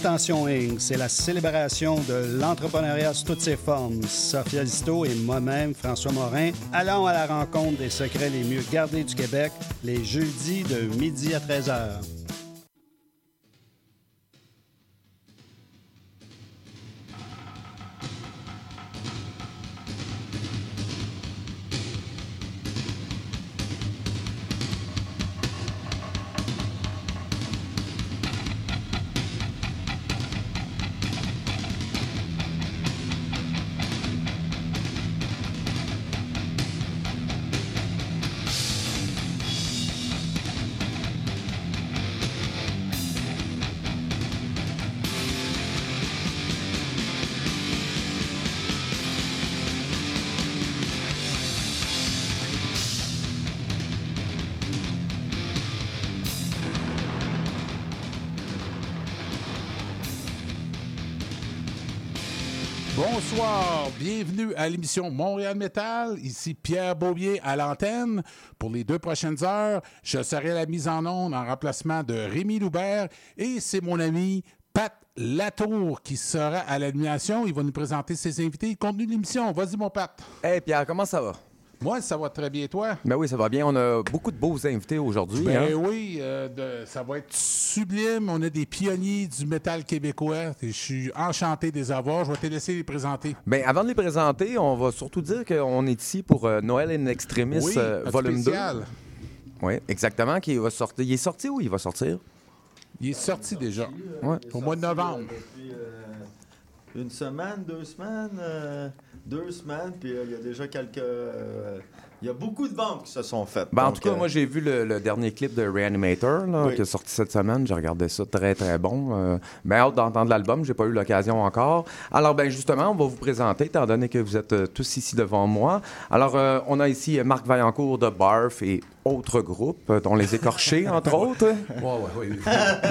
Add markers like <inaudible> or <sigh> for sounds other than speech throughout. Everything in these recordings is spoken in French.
Intention Inc., c'est la célébration de l'entrepreneuriat sous toutes ses formes. Sophia Listo et moi-même, François Morin, allons à la rencontre des secrets les mieux gardés du Québec les jeudis de midi à 13h. Bienvenue à l'émission Montréal Metal. Ici Pierre Beaubier à l'antenne. Pour les deux prochaines heures, je serai la mise en onde en remplacement de Rémi Loubert et c'est mon ami Pat Latour qui sera à l'animation. Il va nous présenter ses invités et le contenu de l'émission. Vas-y, mon Pat. Hey Pierre, comment ça va? Moi, ça va très bien, toi? Ben oui, ça va bien. On a beaucoup de beaux invités aujourd'hui. Ben hein? oui, euh, de- ça va être sublime. On a des pionniers du métal québécois. Et Je suis enchanté de les avoir. Je vais te laisser les présenter. Ben, avant de les présenter, on va surtout dire qu'on est ici pour euh, Noël in Extremis oui, euh, un volume 2. spécial. Oui, exactement. Qui va sortir. Il est sorti ou il va sortir? Il est sorti déjà. Ouais. Au mois de novembre. Depuis euh, une semaine, deux semaines, euh, deux semaines, puis euh, il y a déjà quelques. euh, Il y a beaucoup de ventes qui se sont faites. Ben, en tout cas, euh, moi, j'ai vu le, le dernier clip de Reanimator là, Oui. qui est sorti cette semaine. J'ai regardé ça très, très bon. Euh, ben, hâte d'entendre l'album. J'ai pas eu l'occasion encore. Alors, ben, justement, on va vous présenter, étant donné que vous êtes euh, tous ici devant moi. Alors, euh, on a ici euh, Marc Vaillancourt de Barf et autres groupes, dont Les Écorchés, <laughs> entre autres. Ouais, ouais, ouais.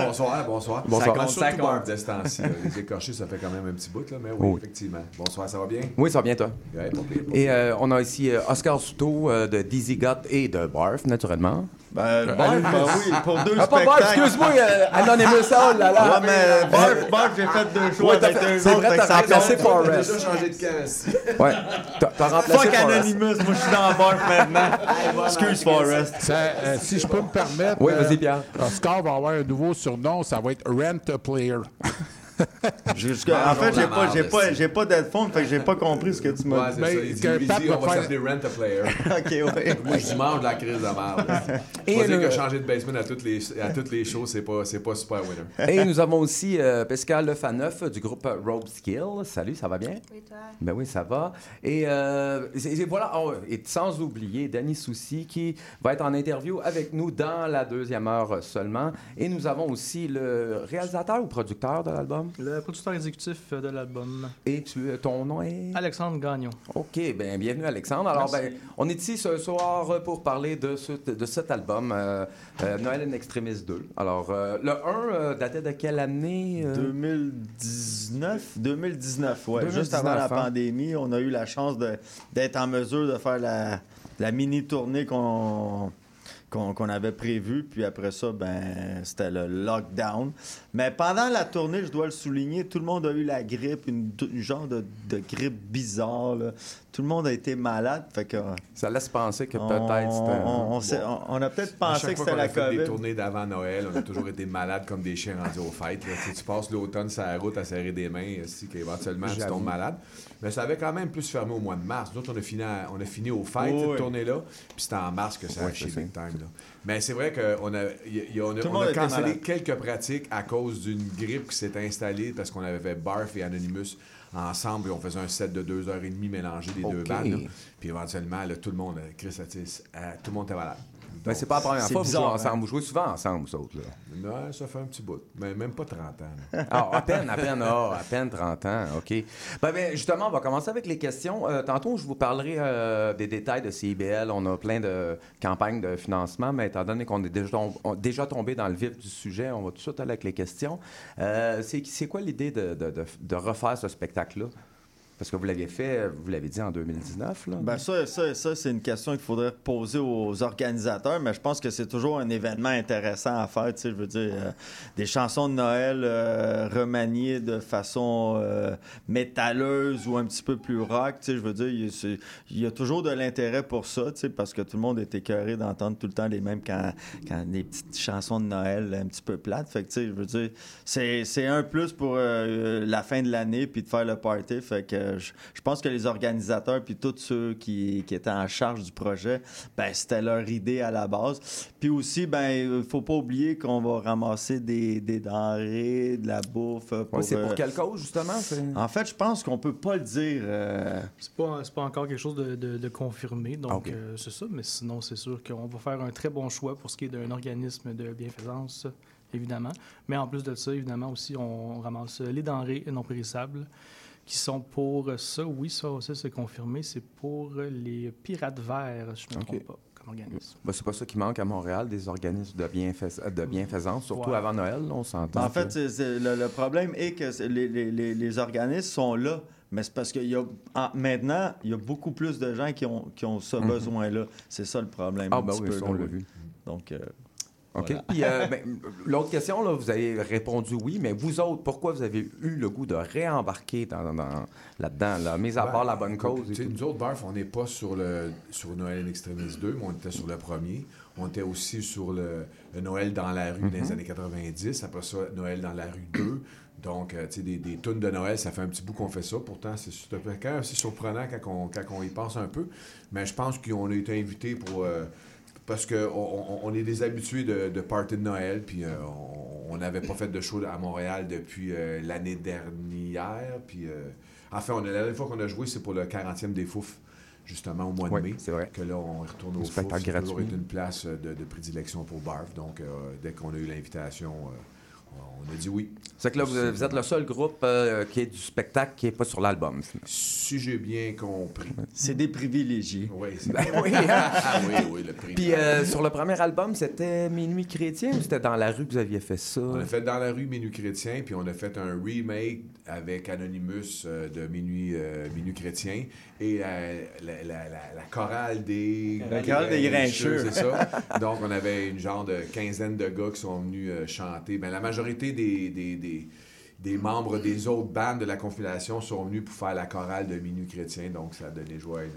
bonsoir, bonsoir. Bonsoir. Ça compte. De ce temps-ci. là. Les écorchés, ça fait quand même un petit bout, là, mais oui, Oui. effectivement. Bonsoir, ça va bien? Oui, ça va bien, toi? Ouais, pas pire, pas Et euh, on a ici euh, Oscar Souto euh, de Dizzy Got et de Barf, naturellement. Ben, bon, ben oui, pour deux Ah, pas Barf, spectacles. excuse-moi, euh, Anonymous, oh là là. Ouais, mais Barf, Barf, j'ai fait deux choix Ouais, t'as avec fait- eux c'est autres, t'as ça remplacé. Forrest. A déjà changé de camp. Ouais, t'as t'as remplacé Fuck Forrest. Anonymous, moi je suis dans Barf maintenant. <laughs> Excuse Forrest. Ça, euh, si je peux me permettre, Oui, euh, vas-y, Pierre. Oscar va avoir un nouveau surnom. Ça va être Rent a Player. <laughs> <laughs> Jusqu'à- En fait, j'ai pas, j'ai pas, c'est- j'ai pas d'headphone, fait que j'ai pas compris ce que tu Ouais, m'as dit. c'est Ben, ça. Il dit, Pat on va s'appeler Rent a Player. <laughs> Ok, ouais. <laughs> Moi, je mange la crise de merde. Et dire le- que changer de basement à toutes les, à toutes les shows, c'est pas, c'est pas super winner. Et nous avons aussi euh, Pascal Lefaneuf du groupe Rope Skill. Salut, ça va bien? Oui, toi. Ben oui, ça va. Et, euh, c'est- c'est- voilà, oh, et sans oublier Danny Soucy qui va être en interview avec nous dans la deuxième heure seulement. Et nous avons aussi le réalisateur ou producteur de l'album? Le producteur exécutif euh, de l'album, Et tu, ton nom est? Alexandre Gagnon. OK, ben bienvenue Alexandre. Alors, ben, on est ici ce soir pour parler de, ce- de cet album, euh, euh, Noël in Extremis 2. Alors, euh, le 1 euh, datait de quelle année? euh? 2019, 2019, ouais. 2019, Juste avant la hein. pandémie, on a eu la chance d'être en mesure de faire la, la mini tournée qu'on qu'on qu'on avait prévu. Puis après ça, ben, c'était le lockdown. Mais pendant la tournée, je dois le souligner, tout le monde a eu la grippe, une, une genre de, de grippe bizarre. là. Tout le monde a été malade. Fait que, Ça laisse penser que peut-être c'était. on- on s'est- on- on a peut-être pensé que c'était la a fait des COVID. tournées d'avant Noël, on a toujours été malades comme des chiens rendus aux fêtes. là. Tu, sais, tu passes l'automne sur la route à serrer des mains, si qu'éventuellement tu tombes malade. Mais ça avait quand même plus fermé au mois de mars. Nous autres, on a fini, à- on a fini aux fêtes, Oui, cette oui. tournée-là. Puis c'était en mars que ça a c'est big time. là. Mais c'est vrai qu'on a, y- y- on a, on cancellé quelques pratiques à cause d'une grippe qui s'est installée parce qu'on avait Barf et Anonymous ensemble et on faisait un set de deux heures et demie mélangé des deux bandes. Puis éventuellement, là, tout le monde, Chris Atis, euh, tout le monde était malade. Mais c'est pas la première fois que vous jouez ensemble. hein? Vous jouez souvent ensemble, vous autres. Là. Non, ça fait un petit bout. Mais même pas 30 ans. Ah, à peine, à peine, ah, à peine 30 ans, OK. Ben, ben, justement, on va commencer avec les questions. Euh, tantôt, je vous parlerai euh, des détails de CIBL. On a plein de campagnes de financement, mais étant donné qu'on est déjà, déjà tombé dans le vif du sujet, on va tout de suite aller avec les questions. Euh, c'est, c'est quoi l'idée de, de- de- de refaire ce spectacle-là? Parce que vous l'aviez fait, vous l'avez dit en 2019, là? Ben ça, ça, ça c'est une question qu'il faudrait poser aux organisateurs, mais je pense que c'est toujours un événement intéressant à faire. Tu sais, je veux dire, euh, des chansons de Noël euh, remaniées de façon euh, métalleuse ou un petit peu plus rock. Tu sais, je veux dire, il y a- toujours de l'intérêt pour ça, tu sais, parce que tout le monde est écœuré d'entendre tout le temps les mêmes quand, quand des petites chansons de Noël un petit peu plates. Fait que, tu sais, je veux dire, c'est un plus pour la fin de l'année puis de faire le party. Fait que je, je pense que les organisateurs puis tous ceux qui, qui étaient en charge du projet, ben c'était leur idée à la base. Puis aussi, ben il faut pas oublier qu'on va ramasser des, des denrées, de la bouffe. euh, Pour, Ouais, c'est pour euh, quelle cause, justement? En fait, je pense qu'on peut pas le dire. euh, C'est pas, c'est pas encore quelque chose de, de- de confirmé, donc euh, c'est ça. Mais sinon, c'est sûr qu'on va faire un très bon choix pour ce qui est d'un organisme de bienfaisance, évidemment. Mais en plus de ça, évidemment, aussi, on ramasse les denrées non périssables qui sont pour ça. Oui, ça aussi, c'est confirmé. C'est pour les pirates verts, je ne me trompe pas, comme organisme. Ben, c'est pas ça qui manque à Montréal, des organismes de, bienfais- de bienfaisance, surtout Ouais. avant Noël, là, on s'entend. En fait, que- le, le problème est que les, les- les- les organismes sont là, mais c'est parce qu'il y a en- maintenant, il y a beaucoup plus de gens qui ont, qui ont ce Mhm. besoin-là. C'est ça le problème. ah, un ben petit oui, peu, ça, on l'a vu. Donc, euh, OK. Voilà. Puis, euh, ben, l'autre question, là, vous avez répondu oui, mais vous autres, pourquoi vous avez eu le goût de réembarquer dans, dans- là-dedans, là, mis à Ben, part la bonne cause? Et tout? nous autres, Barf, on n'est pas sur, le, sur Noël in Extremis 2, mais on était sur le premier. On était aussi sur le, le Noël dans la rue dans Mhm. les années 90. Après ça, Noël dans la rue 2. Donc, euh, tu sais, des, des tunes de Noël, ça fait un petit bout qu'on fait ça. Pourtant, c'est quand même assez surprenant quand on, quand on y pense un peu. Mais je pense qu'on a été invités pour... euh, parce qu'on on, on est des habitués de, de party de Noël, puis euh, on- n'avait pas fait de show à Montréal depuis euh, l'année dernière. Puis, euh, enfin, on la dernière fois qu'on a joué, c'est pour le 40e des Fouf, justement, au mois de Oui, mai. c'est vrai. Que là, on retourne au Fouf. a toujours une place de, de prédilection pour Barf. Donc, dès qu'on a eu l'invitation, on a dit oui. C'est que là, vous, vous êtes le seul groupe euh, qui est du spectacle qui n'est pas sur l'album. finalement. Si j'ai bien compris. c'est des privilégiés. Oui, c'est Ben oui, hein? Ah oui, oui, le prix. Puis euh, sur le premier album, c'était Minuit chrétien ou c'était dans la rue que vous aviez fait ça? On a fait dans la rue Minuit Chrétien, puis on a fait un remake avec Anonymous euh, de Minuit, euh, Minuit Chrétien et euh, la, la- la- la chorale des... La chorale des Grincheux. C'est ça. Donc, on avait une genre de quinzaine de gars qui sont venus euh, chanter. Ben, la majorité des, des, des- des membres des autres bandes de la compilation sont venus pour faire la chorale de Minuit Chrétien, donc ça a donné joie à une...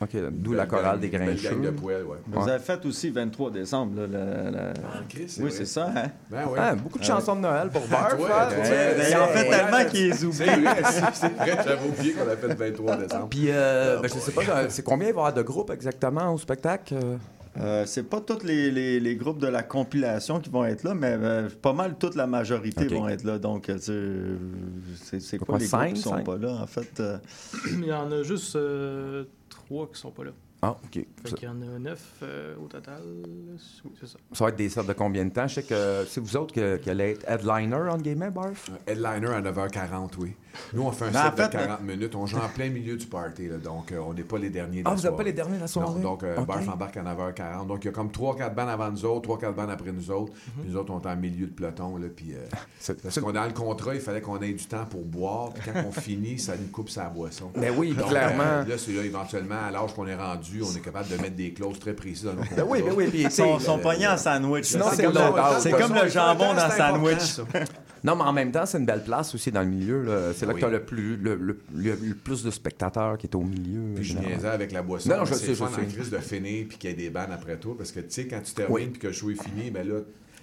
OK, une d'où la chorale des Grincheux. de ouais. Vous Ouais. avez fait aussi 23 décembre. Là, Ah, Chris, Oui, vrai. c'est ça. Hein? Ben oui. Ah, beaucoup de chansons de Noël pour <laughs> Ouais, il en fait tellement qu'ils les C'est oublient. vrai, c'est- vrai, j'avais oublié qu'on a fait le 23 décembre. Puis, euh, Ah, ben, je sais pas, c'est combien il va y avoir de groupes exactement au spectacle? Euh? C'est pas tous les, les- les groupes de la compilation qui vont être là, mais euh, pas mal toute la majorité vont être là. Donc, euh, tu sais, c'est- on les cinq, groupes qui sont cinq? pas là. En fait, euh, Il y en a juste euh, trois qui sont pas là. Ah, OK. Fait Ça, qu'il y en a neuf euh, au total. Oui, c'est ça. ça va être des sortes de combien de temps? Je sais que c'est vous autres que- qui allez être headliner, entre guillemets, Barf? Headliner à 9h40, oui. Nous, on fait un Mais en set de fait, 40 minutes. On joue en plein milieu du party. là, donc, euh, on n'est pas les derniers de Ah, la vous n'êtes pas les derniers de la soirée? Non, donc, euh. Barf embarque à 9h40. Donc, il y a comme 3-4 bandes avant nous autres, 3-4 bandes après nous autres. Mhm. Puis nous autres, on est en milieu de peloton. Là, puis, euh, <laughs> C'est- parce qu'on dans le contrat, il fallait qu'on ait du temps pour boire. Puis quand on <laughs> finit, ça nous coupe sa boisson. Ben oui, Donc, clairement. euh, là, c'est là, éventuellement, à l'âge qu'on est rendu, on est capable de mettre des clauses très précises dans nos contrats. Ben oui, ben oui. Puis, <laughs> Ils sont, pognés en sandwich. Sinon, c'est comme, le- jambon dans sandwich. Non, mais en même temps, c'est une belle place aussi dans le milieu. C'est là Oui. que tu as le plus, le, le- plus de spectateurs qui est au milieu. Puis je niaisais avec la boisson. Non, je sais, je sais. crise de finir puis qu'il y ait des bandes après toi. Parce que, tu sais, quand tu termines Oui. puis que le show est fini, ben là,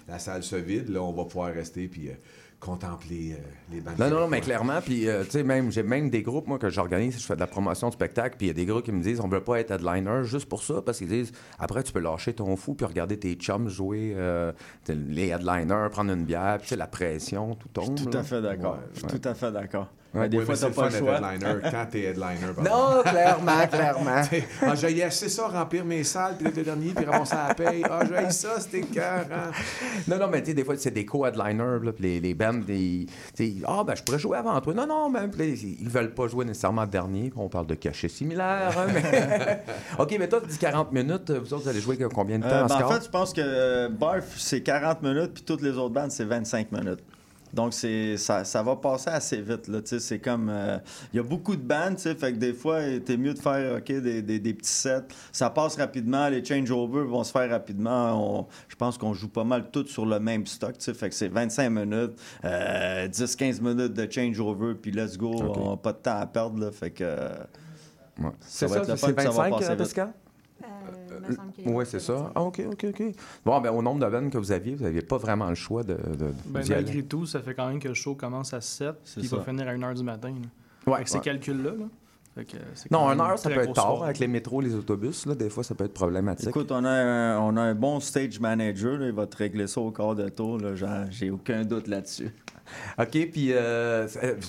la salle se vide. Là, on va pouvoir rester puis euh, contempler euh, les bandes. Non, non, non, mais clairement, puis euh, tu sais, même, j'ai même des groupes, moi, que j'organise, je fais de la promotion de spectacle, puis il y a des groupes qui me disent, on veut pas être headliner juste pour ça, parce qu'ils disent, après, tu peux lâcher ton fou, puis regarder tes chums jouer, euh, les headliners, prendre une bière, puis la pression, tout tombe. Tout là. à fait d'accord. Ouais, Je suis tout à fait d'accord. Ouais. Des Oui, fois, mais t'as c'est pas le fun choix. d'être headliner quand t'es headliner. pardon. Non, clairement, <laughs> clairement. Ah, j'ai assez ça, remplir mes salles, puis être le dernier, puis ramasser la paye. Ah, j'ai ça, c'était cœur. Non, non, mais tu sais, des fois, c'est des co-headliners, puis les, les bands, des, tu sais, ah, ben, je pourrais jouer avant toi. Non, non, mais là, ils veulent pas jouer nécessairement dernier, on parle de cachets similaires. hein, mais... <laughs> OK, mais toi, tu dis 40 minutes, vous autres, vous allez jouer combien de temps Euh, en ben, en score? fait, je pense que euh, Barf, c'est 40 minutes, puis toutes les autres bandes, c'est 25 minutes. Donc, c'est, ça, ça va passer assez vite. Là, tu sais, c'est comme. euh, Il y a beaucoup de bandes, tu sais, fait que des fois, t'es mieux de faire ok, des, des- des petits sets. Ça passe rapidement, les changeovers vont se faire rapidement. On- je pense qu'on joue pas mal tous sur le même stock, tu sais, fait que c'est 25 minutes, euh, 10-15 minutes de changeover, puis let's go, on n'a pas de temps à perdre. Là, fait que. Ouais. C'est va ça, être le c'est fun, puis ça va 25, passer euh, vite. Pascal? Euh, me semble qu'il y a Oui, eu c'est un ça. Ah, OK, OK, OK. Bon, ben, au nombre de bandes que vous aviez, vous n'aviez pas vraiment le choix de, de, Ben, d'y aller. malgré tout, ça fait quand même que le show commence à 7 C'est puis il va ça. finir à 1h du matin. là. Ouais, Avec ces ouais. calculs-là. là. Que, euh, Non, même heure, ça peut être tard. Avec les métros, les autobus, là, des fois, ça peut être problématique. Écoute, on a, un, on a un bon stage manager, là, il va te régler ça au quart de tour, j'ai aucun doute là-dessus. <laughs> OK, puis euh,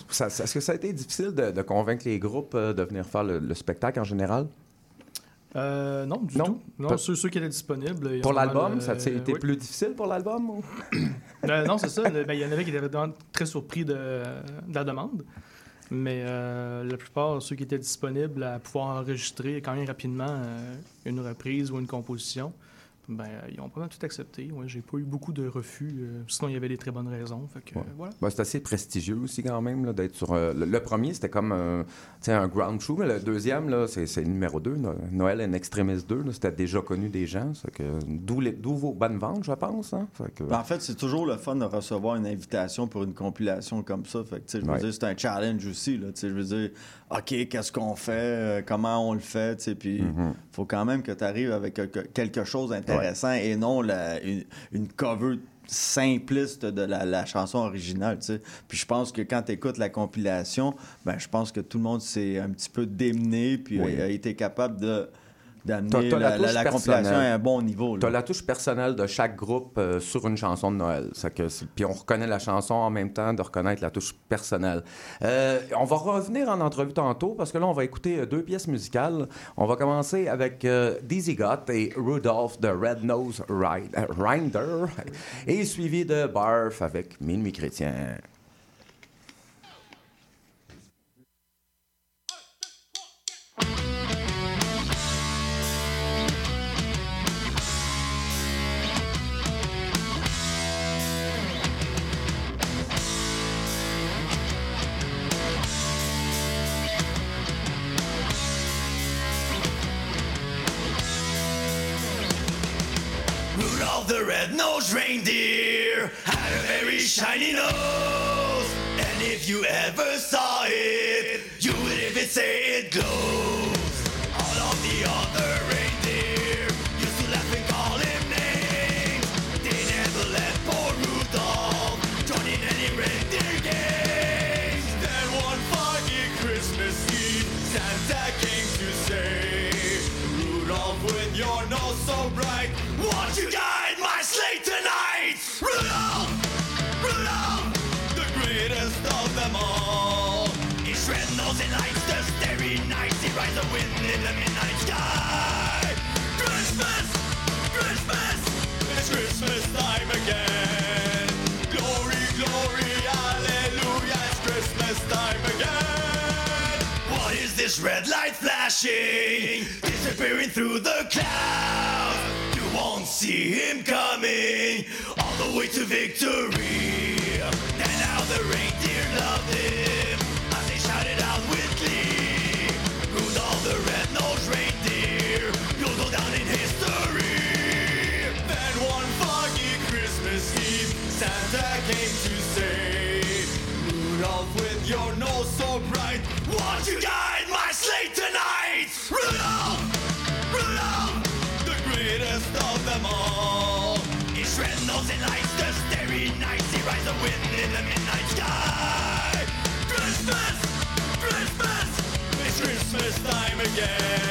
ça- ça- est-ce que ça a été difficile de, de convaincre les groupes euh, de venir faire le, le spectacle en général? Euh, non, du Non? tout. Non, ceux, ceux qui étaient disponibles. Pour l'album, euh, ça a été oui. plus difficile pour l'album? ou? <coughs> Euh, non, c'est ça. Ben, Il y en avait qui étaient vraiment très surpris de, de la demande. Mais euh, la plupart, ceux qui étaient disponibles à pouvoir enregistrer quand même rapidement euh, une reprise ou une composition, ben, ils ont pas mal tout accepté. Ouais, J'ai pas eu beaucoup de refus. euh, sinon, il y avait des très bonnes raisons. Fait que, Ouais. euh, voilà. Ben, c'est assez prestigieux aussi quand même là, d'être sur... euh, le, le premier, c'était comme euh, un ground show, mais le deuxième, là, c'est, c'est le numéro 2, Noël en Extremis 2. là, c'était déjà connu des gens. que, d'où, les- d'où vos bonnes ventes, je pense. hein. Fait que- Ben, en fait, c'est toujours le fun de recevoir une invitation pour une compilation comme ça. Fait que, tu sais, je veux Ouais. dire, c'est un challenge aussi. Là, je veux dire, OK, qu'est-ce qu'on fait? euh, comment on le fait? tu sais, Puis, Mhm. faut quand même que tu arrives avec quelque, chose d'intéressant et non la- une, une cover simpliste de la, la chanson originale, tu sais. Puis je pense que quand tu écoutes la compilation, ben je pense que tout le monde s'est un petit peu démené puis Oui. a, a été capable de d'amener la la, la- compilation à un bon niveau. là. T'as la touche personnelle de chaque groupe euh, sur une chanson de Noël. Que puis on reconnaît la chanson en même temps de reconnaître la touche personnelle. Euh, on va revenir en entrevue tantôt parce que là, on va écouter euh, deux pièces musicales. On va commencer avec euh, Dizzy Gott et Rudolph de Red Nose Rinder et suivi de Barf avec Minuit Chrétien. Red-nosed reindeer had a very shiny nose. And if you ever saw it, you would even say it glows. All of the other reindeer used to laugh and call him names. They never let poor Rudolph join in any reindeer games. Then one foggy Christmas Eve, Santa came Rudolph, with your nose so bright, won't you guide my sleigh tonight? Rudolph! Rudolph! The greatest of them all. His red and lights the starry nights. He rides the wind in the midnight sky. Christmas! Christmas! It's Christmas time again. His red light flashing, disappearing through the clouds. You won't see him coming all the way to victory. And now the reindeer loved him as they shouted out with glee. Rudolph the red-nosed reindeer, you'll go down in history. Then one foggy Christmas Eve, Santa came to Rudolph, with your nose so bright, won't you guide my sleigh tonight? Rudolph, Rudolph, the greatest of them all. His red nose and lights the starry nights. He rides the wind in the midnight sky. Christmas, Christmas, it's Christmas time again.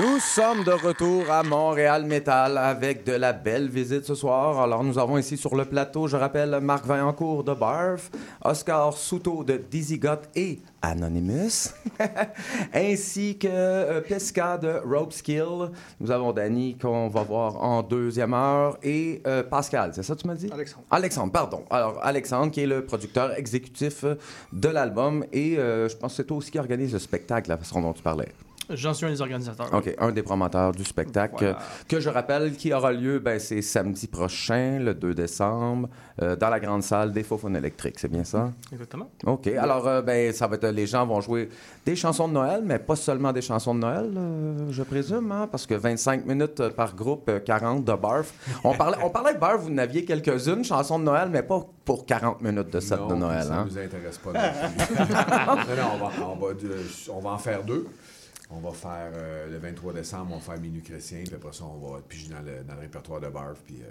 Nous sommes de retour à Montréal Metal avec de la belle visite ce soir. Alors, nous avons ici sur le plateau, je rappelle, Marc Vaillancourt de Barf, Oscar Souto de Dizzy Got et Anonymous, <laughs> ainsi que euh, Pesca de Rope Skill. Nous avons Danny qu'on va voir en deuxième heure et euh, Pascal, c'est ça que tu m'as dit? Alexandre. Alexandre, pardon. Alors, Alexandre, qui est le producteur exécutif de l'album et euh, je pense que c'est toi aussi qui organise le spectacle, la façon dont tu parlais. J'en suis un des organisateurs. OK, un des promoteurs du spectacle, Voilà. que je rappelle, qui aura lieu, ben, c'est samedi prochain, le 2 décembre, euh, dans la grande salle des Faux électriques, c'est bien ça? Exactement. OK, alors, euh, ben, ça va être, les gens vont jouer des chansons de Noël, mais pas seulement des chansons de Noël, euh, je présume, hein, parce que 25 minutes par groupe, euh, 40 de Barf. On parlait, on parlait de Barf, vous n'aviez quelques-unes chansons de Noël, mais pas pour 40 minutes de set Non, de Noël. Ça hein? ne nous intéresse pas. non plus. <laughs> non, non, on va, on, va, on va en faire deux. On va faire euh, le 23 décembre, on va faire Minuit Chrétien, puis après ça, on va piger dans le, dans le répertoire de Barf, puis euh,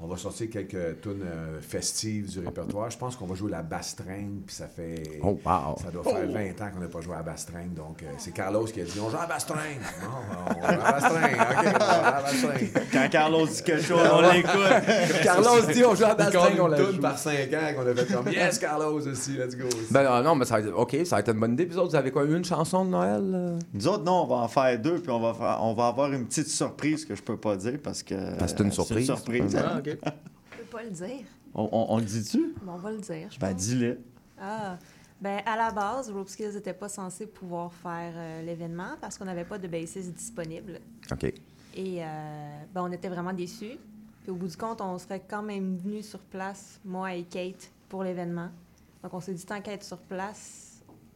on va sortir quelques tunes euh, festives du répertoire. Je pense qu'on va jouer la bastringue, puis ça fait. Oh, wow. Ça doit faire 20 ans qu'on n'a pas joué à la bastringue, donc euh, c'est Carlos qui a dit on joue à la bastringue. Non, on joue à la bastringue. OK, on joue à la bastringue. Quand Carlos dit quelque chose, on l'écoute. Carlos dit on joue à la bastringue, on on la joue. par 5 ans qu'on a fait comme Yes, Carlos aussi, let's go. Ben euh, non, mais ça va être, OK, ça va être une bonne idée. Puis vous autres, vous avez quoi, une chanson de Noël? Nous autres, non, on va en faire deux, puis on va, faire- on va avoir une petite surprise que je peux pas dire parce que. Parce que c'est une surprise. surprise. Ah, OK. Je peux pas le dire. On, on- on le dit-tu? Bon, on va le dire. Je Ben, dis-le. Ah, ben à la base, Rope Skills n'était pas censé pouvoir faire euh, l'événement parce qu'on n'avait pas de bassiste disponible. OK. Et euh, ben, on était vraiment déçus. Puis au bout du compte, on serait quand même venu sur place, moi et Kate, pour l'événement. Donc on s'est dit, tant qu'à être sur place,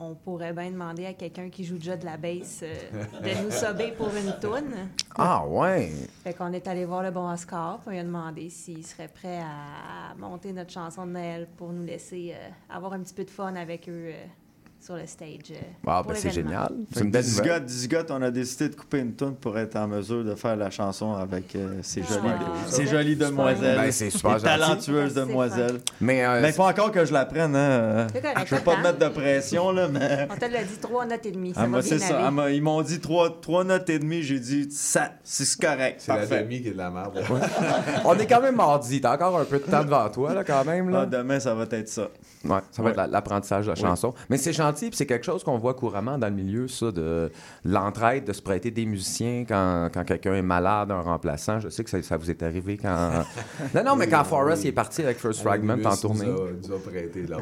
on pourrait bien demander à quelqu'un qui joue déjà de la bass euh, de nous sober pour une toune. Ah, ouais. Fait qu'on est allé voir le bon Oscar, puis on lui a demandé s'il serait prêt à, monter notre chanson de Noël pour nous laisser euh, avoir un petit peu de fun avec eux euh, sur le stage. euh, Ah, ben c'est génial. C'est une belle nouvelle. On a décidé de couper une tune pour être en mesure de faire la chanson avec euh, ces, jolies, Ah, ces jolies demoiselles. Ben, c'est super gentil. talentueuses demoiselles. Mais, euh, faut encore que je l'apprenne. Hein? C'est correct, Je veux pas te mettre de pression, là, mais. On te l'a dit trois notes et demie. Ça Ah, bien ça. ils m'ont dit trois, trois notes et demie. J'ai dit, ça, c'est correct. C'est la demi qui est de la merde. <laughs> on est quand même mardi. T'as encore un peu de temps devant toi, là, quand même. Ah, Là. demain, ça va être ça. Ouais, ça va Ouais. être la- l'apprentissage de la chanson. Mais c'est puis c'est quelque chose qu'on voit couramment dans le milieu, ça, de l'entraide, de se prêter des musiciens quand, quand quelqu'un est malade, un remplaçant. Je sais que ça, ça vous est arrivé quand. <laughs> non, non, mais quand Forrest est parti avec First Fragment en tournée. A, nous a prêté leur.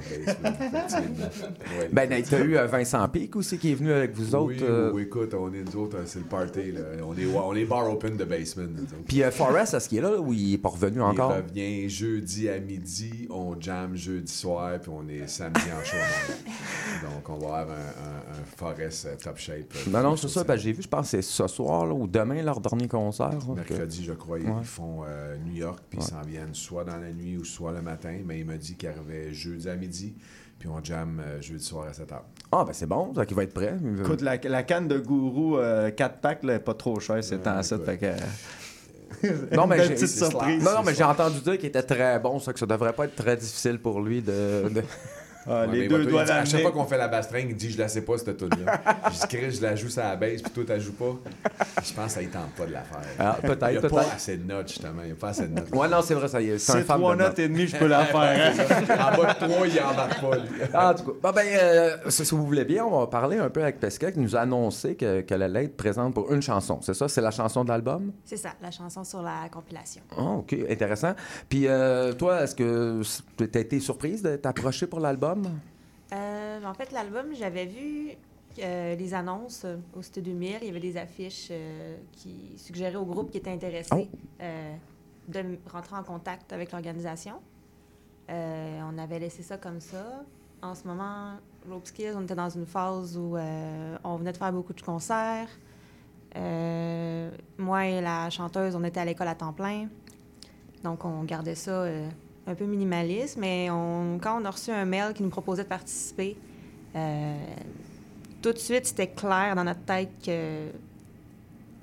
Ouais. Ben, t'as eu euh, Vincent Pic aussi qui est venu avec vous autres. oui, euh, oui, écoute, on est nous autres, c'est le party. Là. On, est, on est bar open de basement. Puis euh, Forrest, est-ce qu'il est là ou il est pas revenu encore? Il revient jeudi à midi, on jam jeudi soir, puis on est samedi en show. Donc, <laughs> on va avoir un, un, un Forest euh, top shape. euh, Non, non, c'est ça. Ben, j'ai vu, je pense que c'est ce soir là, ou demain leur dernier concert. que- Mercredi, je crois, Ouais. ils font euh, New York, puis ils s'en viennent soit dans la nuit ou soit le matin. Mais il m'a dit qu'il arrivait jeudi à midi, puis on jam euh, jeudi soir à 7 h. Ah, ben c'est bon, ça qui va être prêt. Écoute, la, la canne de gourou 4 packs, là, est pas trop chère ces Ouais, temps-ci. écoute. Fait que. <laughs> Non, mais j'ai- petite c'est surprise. Non, non, mais j'ai entendu dire qu'il était très bon, ça, que ça devrait pas être très difficile pour lui de. de- <laughs> Ah, Ouais, les deux va doigts dit, À chaque fois qu'on fait la bastringue, il dit Je la sais pas, cette tune-là. je dis Chris, je la joue sur la base, puis toi, tu la joues pas. Je pense que ça ne tente pas de la faire. Ah, peut-être, il n'y a peut-être. pas assez de notes, justement. Il n'y a pas assez de notes. Ouais, non, c'est vrai, ça y est. C'est trois notes et demie, je peux la <laughs> faire. en bas de 3, il embarque pas. lui. Ah, en tout cas, bon, ben, euh, si vous voulez bien, on va parler un peu avec Pesca qui nous a annoncé que- qu'elle allait être présente pour une chanson. C'est ça? C'est la chanson de l'album? C'est ça, la chanson sur la compilation. Ah, OK, intéressant. Puis euh, toi, est-ce que tu as été surprise d'être approché pour l'album? L'album? Euh, en fait, l'album, j'avais vu euh, les annonces euh, au Cité 2000. Il y avait des affiches euh, qui suggéraient au groupe qui était intéressé Oh. de rentrer en contact avec l'organisation. On avait laissé ça comme ça. En ce moment, Rope Skills, on était dans une phase où on venait de faire beaucoup de concerts. Moi et la chanteuse, on était à l'école à temps plein. Donc, on gardait ça un peu minimaliste. Mais on- quand on a reçu un mail qui nous proposait de participer, euh, tout de suite, c'était clair dans notre tête que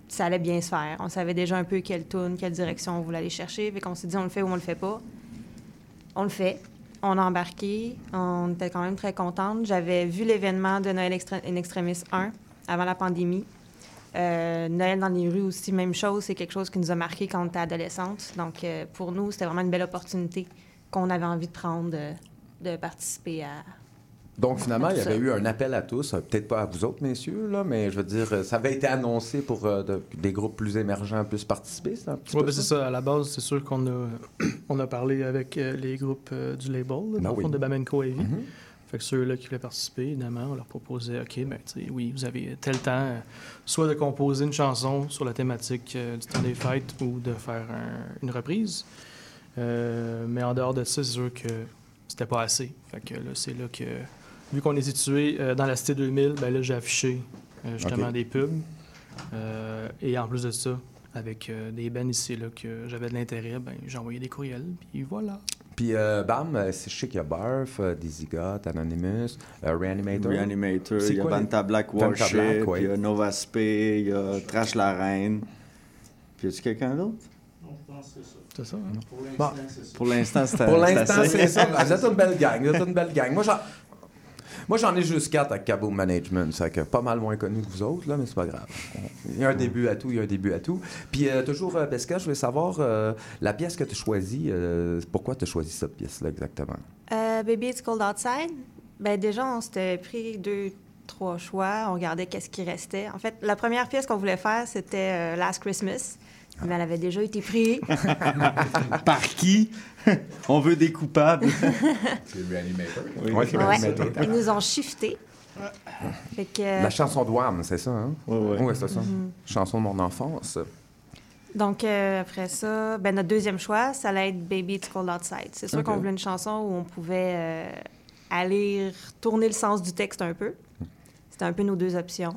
ça allait bien se faire. On savait déjà un peu quelle tune, quelle direction on voulait aller chercher. Fait qu'on s'est dit, on le fait ou on le fait pas. On le fait. On a embarqué. On était quand même très contente. J'avais vu l'événement de Noël in Extremis 1 avant la pandémie. Euh, Noël dans les rues aussi, même chose. C'est quelque chose qui nous a marqué quand on était adolescente. Donc, euh, pour nous, c'était vraiment une belle opportunité qu'on avait envie de prendre de, de participer à, Donc, finalement, il y avait eu un appel à tous, euh, peut-être pas à vous autres, messieurs, là, mais je veux dire, euh, ça avait été annoncé pour euh, de- des groupes plus émergents puissent participer, c'est un petit Oui, peu ben, c'est ça. À la base, c'est sûr qu'on a, <clears throat> on a parlé avec euh, les groupes euh, du label, là, Ben oui. fond, de Bamenco Heavy. Mhm. Fait que ceux-là qui voulaient participer, évidemment, on leur proposait, OK, ben, oui, vous avez tel temps, euh, soit de composer une chanson sur la thématique euh, du temps des fêtes ou de faire un- une reprise. Euh, mais en dehors de ça, c'est sûr que c'était pas assez. Fait que là, c'est là que, vu qu'on est situé dans la Cité 2000, ben là, j'ai affiché justement des pubs. Et en plus de ça, avec des bands ici là, que j'avais de l'intérêt, ben, j'ai envoyé des courriels, puis voilà. Puis, euh, bam, c'est- je sais qu'il y a Barf, euh, Dizzy Got, Anonymous, euh, Reanimator. Reanimator, C'est il y a Vanta Black Warship, il y a Nova Spé, il y a Trash la Reine. Puis y a-tu quelqu'un d'autre? C'est ça, hein? Bon. Pour l'instant, c'était Pour c'était l'instant, assez. c'est ça. Vous êtes une belle gang. Vous êtes une belle gang. Moi. Moi, j'en ai juste quatre avec Cabo Management. C'est que pas mal moins connu que vous autres, là, mais c'est pas grave. Il y a un début à tout, il y a un début à tout. Puis, euh, toujours, euh, Pesca, je voulais savoir euh, la pièce que tu euh, pourquoi tu as choisi cette pièce-là exactement? Baby It's Cold Outside. Ben déjà, on s'était pris deux, trois choix. On regardait qu'est-ce qui restait. En fait, la première pièce qu'on voulait faire, c'était Last Christmas. Mais elle avait déjà été prise. <laughs> Par qui? <laughs> On veut des coupables? <laughs> C'est Reanimator. Oui. Ouais, c'est Ouais. Reanimator. Ils nous ont shifté. Fait que, La chanson de Wham, c'est ça, hein? Ouais, ouais. Oui, c'est ça. Mhm. Chanson de mon enfance. donc, euh, après ça, ben, notre deuxième choix, ça allait être Baby It's Cold Outside. C'est sûr qu'on voulait une chanson où on pouvait euh, aller retourner le sens du texte un peu. C'était un peu nos deux options.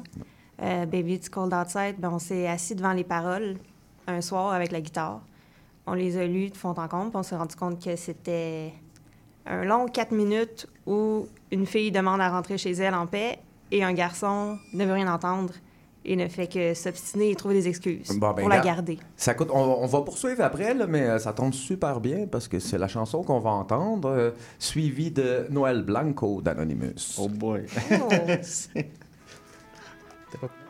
Euh, Baby It's Cold Outside, ben, on s'est assis devant les paroles un soir avec la guitare. On les a lues de fond en comble, puis on s'est rendu compte que c'était un long quatre minutes où une fille demande à rentrer chez elle en paix et un garçon ne veut rien entendre et ne fait que s'obstiner et trouver des excuses Bon, ben, pour la garder. Ça coûte, on, on va poursuivre après, là, mais euh, ça tombe super bien parce que c'est la chanson qu'on va entendre, euh, suivie de Noël Blanco d'Anonymous. Oh boy. Oh. <laughs> <laughs>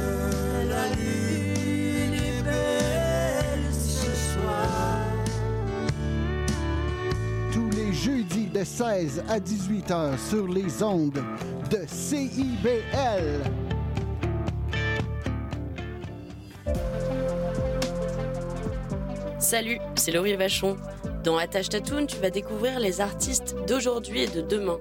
Jeudis de 16 à 18 heures sur les ondes de CIBL. Salut, c'est Laurie Vachon. Dans Attache Tatoon, tu vas découvrir les artistes d'aujourd'hui et de demain.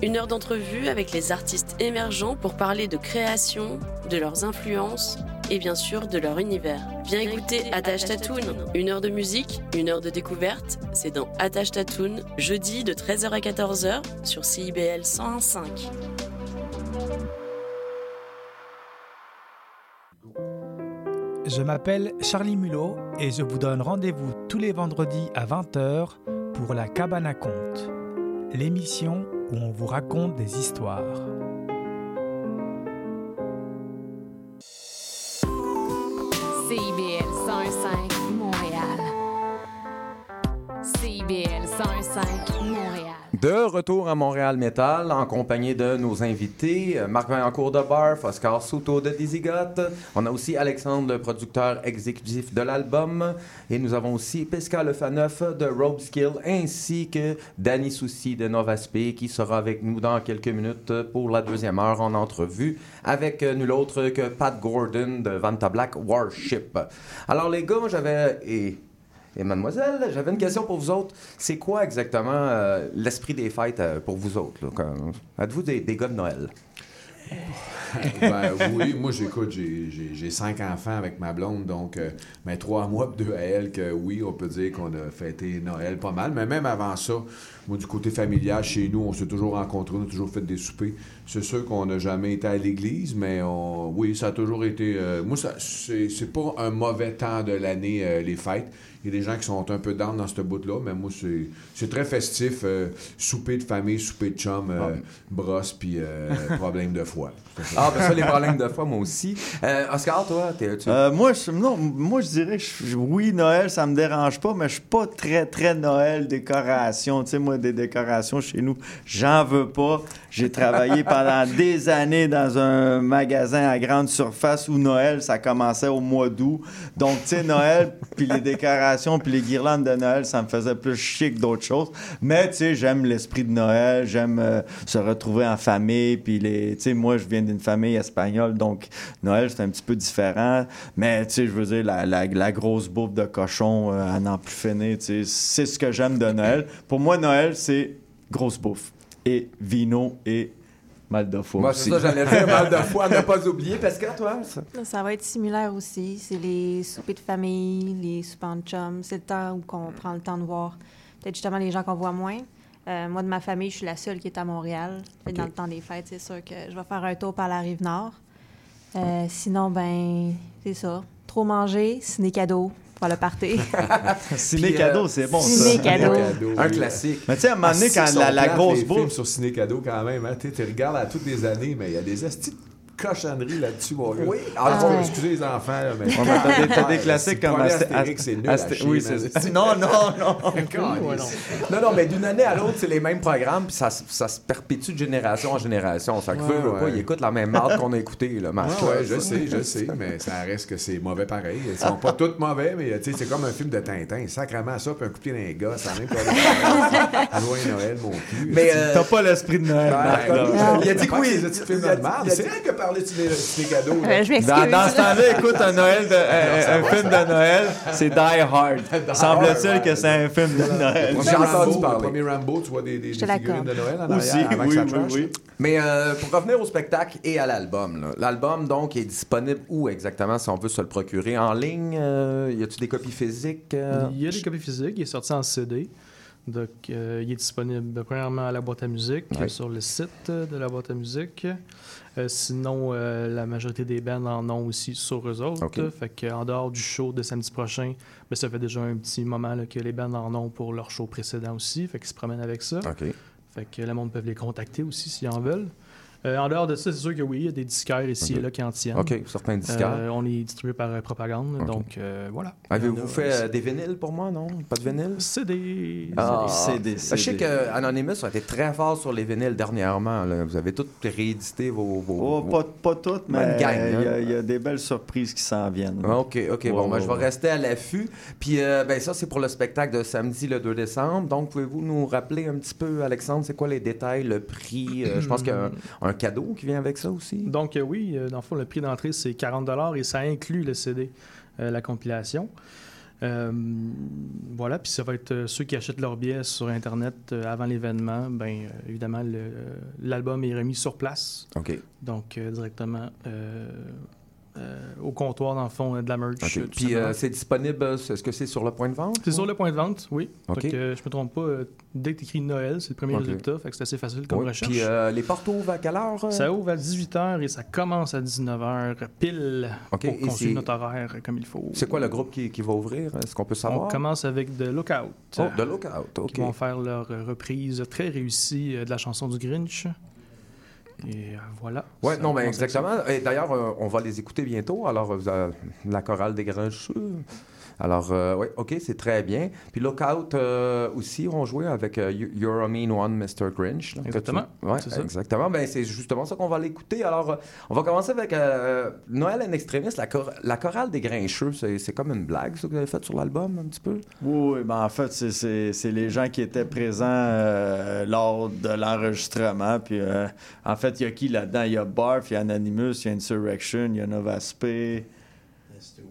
Une heure d'entrevue avec les artistes émergents pour parler de création, de leurs influences et bien sûr de leur univers. Viens écouter Attache Tatoon. Une heure de musique, une heure de découverte. C'est dans Attache Tatoon, jeudi de 13h à 14h sur CIBL 101.5. Je m'appelle Charlie Mulot et je vous donne rendez-vous tous les vendredis à 20h pour La Cabane à Conte, l'émission où on vous raconte des histoires. CIBL 101.5 Montréal. CIBL 101.5 Montréal. De retour à Montréal Metal en compagnie de nos invités, Marc Vaillancourt de Barf, Oscar Souto de Dizzygot. On a aussi Alexandre, le producteur exécutif de l'album. Et nous avons aussi Pesca le Faneuf de Robeskill, ainsi que Danny Soucy de Novaspe, qui sera avec nous dans quelques minutes pour la deuxième heure en entrevue, avec nul autre que Pat Gordon de Vanta Black Warship. Alors les gars, j'avais... et mademoiselle, j'avais une question pour vous autres. C'est quoi exactement euh, l'esprit des fêtes euh, pour vous autres? Êtes-vous des, gars de Noël? <laughs> Ben oui, moi j'écoute, j'ai- cinq enfants avec ma blonde, donc euh, ben, trois à moi, deux à elle, que oui, on peut dire qu'on a fêté Noël pas mal. Mais même avant ça, moi du côté familial, chez nous, on s'est toujours rencontrés, on a toujours fait des soupers. C'est sûr qu'on n'a jamais été à l'église, mais on, oui, ça a toujours été. euh, moi, ça- c'est c'est pas un mauvais temps de l'année, euh, les fêtes. Il y a des gens qui sont un peu down dans ce bout-là, mais moi, c'est c'est très festif. euh, souper de famille, souper de chum, euh, brosse, puis euh, <laughs> problème de foie. Ah, ben ça, les problèmes de foi, moi aussi. Euh, Oscar, toi, t'es, tu... Euh, moi, je, non, moi, je dirais que je- oui, Noël, ça me dérange pas, mais je suis pas très, très Noël décoration. Tu sais, moi, des décorations chez nous, j'en veux pas. J'ai travaillé pendant <laughs> des années dans un magasin à grande surface où Noël, ça commençait au mois d'août. Donc, tu sais, Noël, puis les décorations, puis les guirlandes de Noël, ça me faisait plus chic d'autres choses. Mais, tu sais, j'aime l'esprit de Noël, j'aime euh, se retrouver en famille, puis les... Tu sais, moi, je viens d'une famille espagnole, donc Noël, c'est un petit peu différent. Mais, tu sais, je veux dire, la, la- la grosse bouffe de cochon euh, à n'en plus finir, tu sais, c'est ce que j'aime de Noël. Pour moi, Noël, c'est grosse bouffe. Et vino et mal de foie Moi, aussi. c'est ça, j'allais dire mal de foi, ne pas oublier. Pascal, toi? ça? Ça va être similaire aussi. C'est les soupers de famille, les soupers en chum. C'est le temps où on prend le temps de voir peut-être justement les gens qu'on voit moins. Euh, moi, de ma famille, je suis la seule qui est à Montréal. Que Dans le temps des fêtes, c'est sûr que je vais faire un tour par la rive nord. Euh, sinon, ben, c'est ça. Trop manger, ciné cadeau, pour le party. <laughs> Ciné Puis, euh, cadeau, c'est bon, ça. Ciné cadeau. Un classique. Mais tu sais, à un moment donné, Ah, quand la, grosse bouffe. sur Ciné Cadeau quand même, hein. Tu regardes à toutes les années, mais il y a des estis cochonneries là-dessus, mon gars. Oui. Ah, ouais. excusez les enfants, là, mais... Ouais, mais t'as des- Ouais, classiques comme Astérix, c'est nul à Asté- oui, c'est- non, non, non. <laughs> Non, non, mais d'une année à l'autre, c'est les mêmes programmes, puis ça, se- ça se perpétue de génération en génération. Ça fait que Ouais, veut pas, ouais. ils écoutent la même marque qu'on a écouté, le Ouais, match. ouais, je sais, je sais, mais ça reste que c'est mauvais pareil. Ils sont pas tous mauvais, mais tu sais, c'est comme un film de Tintin. Sacrement ça, puis un coup de pied dans les gars, ça même pas Loin <laughs> Noël, mon cul. Mais, euh, T'as pas l'esprit de Noël. Ben, Marc, ben, là. non. Il a dit que oui. C'est dit- rien que parler de ciné- ciné cadeaux. là. Euh, je m'excuse. Dans, dans ce temps-là, écoute, un Noël, de, un, un film de Noël, c'est Die Hard. <laughs> Semble-t-il que c'est un film de Noël. J'ai premier entendu Rambo, parler. Le premier Rambo, tu vois des, des, des figurines de. Noël en Aussi, arrière avant que oui, ça oui, oui. Mais euh, pour revenir au spectacle et à l'album, l'album donc est disponible où exactement si on veut se le procurer? En ligne euh, Y a-t-il des copies physiques euh? Il y a des copies physiques, il est sorti en CD. Donc, euh, il est disponible premièrement à la boîte à musique, Ouais. sur le site de la boîte à musique. Euh, sinon, euh, la majorité des bands en ont aussi sur eux autres. Ok. Fait qu'en dehors du show de samedi prochain, ben, ça fait déjà un petit moment là, que les bands en ont pour leur show précédent aussi. Fait qu'ils se promènent avec ça. Fait que le monde peut les contacter aussi s'ils en veulent. Euh, en dehors de ça, c'est sûr que oui, il y a des disquaires ici et là qui en tiennent. OK, certains disquaires. Euh, on est distribué par euh, Propagande, donc euh, voilà. Avez-vous fait euh, des vinyles pour moi, non? Pas de vinyle C'est des. Ah, C'est des- Je sais des- que Anonymous a été très fort sur les vinyles dernièrement. là. Vous avez tous réédité vos. vos- Oh, vos- pas, pas toutes, mais Bonne gang, il y, a- hein. il y a des belles surprises qui s'en viennent. Ah, OK, OK. bon, ben, je vais rester à l'affût. Puis, euh, ben, ça, c'est pour le spectacle de samedi, le 2 décembre. Donc, pouvez-vous nous rappeler un petit peu, Alexandre, c'est quoi les détails, le prix? Euh, Je pense qu'il y a un, cadeau qui vient avec ça aussi? Donc, euh, oui, euh, dans le fond, le prix d'entrée, c'est 40 et ça inclut le CD, euh, la compilation. Euh, voilà, puis ça va être euh, ceux qui achètent leur billet sur Internet euh, avant l'événement. Ben, euh, évidemment, l'album est remis sur place. OK. Donc, directement euh, au comptoir, dans le fond, euh, de la merch. Euh, Puis, euh, c'est disponible, est-ce que c'est sur le point de vente? C'est ou? sur le point de vente, oui. OK. Fait que, euh, je me trompe pas, dès que tu écris Noël, c'est le premier OK. résultat. Fait que c'est assez facile comme Oui. recherche. Puis, les portes ouvrent à quelle heure? Ça ouvre à 18h et ça commence à 19h pile pour qu'on suive notre horaire comme il faut. C'est quoi le groupe qui, qui va ouvrir? Est-ce qu'on peut savoir? On commence avec The Lookout. Oh, The Lookout, OK. Qui vont faire leur reprise très réussie de la chanson du Grinch. Et euh, voilà. Ça non, mais exactement. Et d'ailleurs, euh, on va les écouter bientôt. Alors, euh, la chorale des Grincheux. Alors, euh, oui, OK, c'est très bien. Puis Lookout euh, aussi ont joué avec euh, You- You're a Mean One, Mr. Grinch. là, que tu- Exactement, Ouais, c'est ça. exactement. Ben, c'est justement ça qu'on va l'écouter. Alors, euh, on va commencer avec euh, Noël en extrémiste, la, chor- la chorale des Grincheux. C'est c'est comme une blague, ça, que vous avez fait sur l'album, un petit peu? Oui, oui, ben en fait, c'est- les gens qui étaient présents euh, lors de l'enregistrement. Puis, euh, en fait, il y a qui là-dedans? Il y a Barf, il y a Anonymous, il y a Insurrection, il y a Novaspé. Tu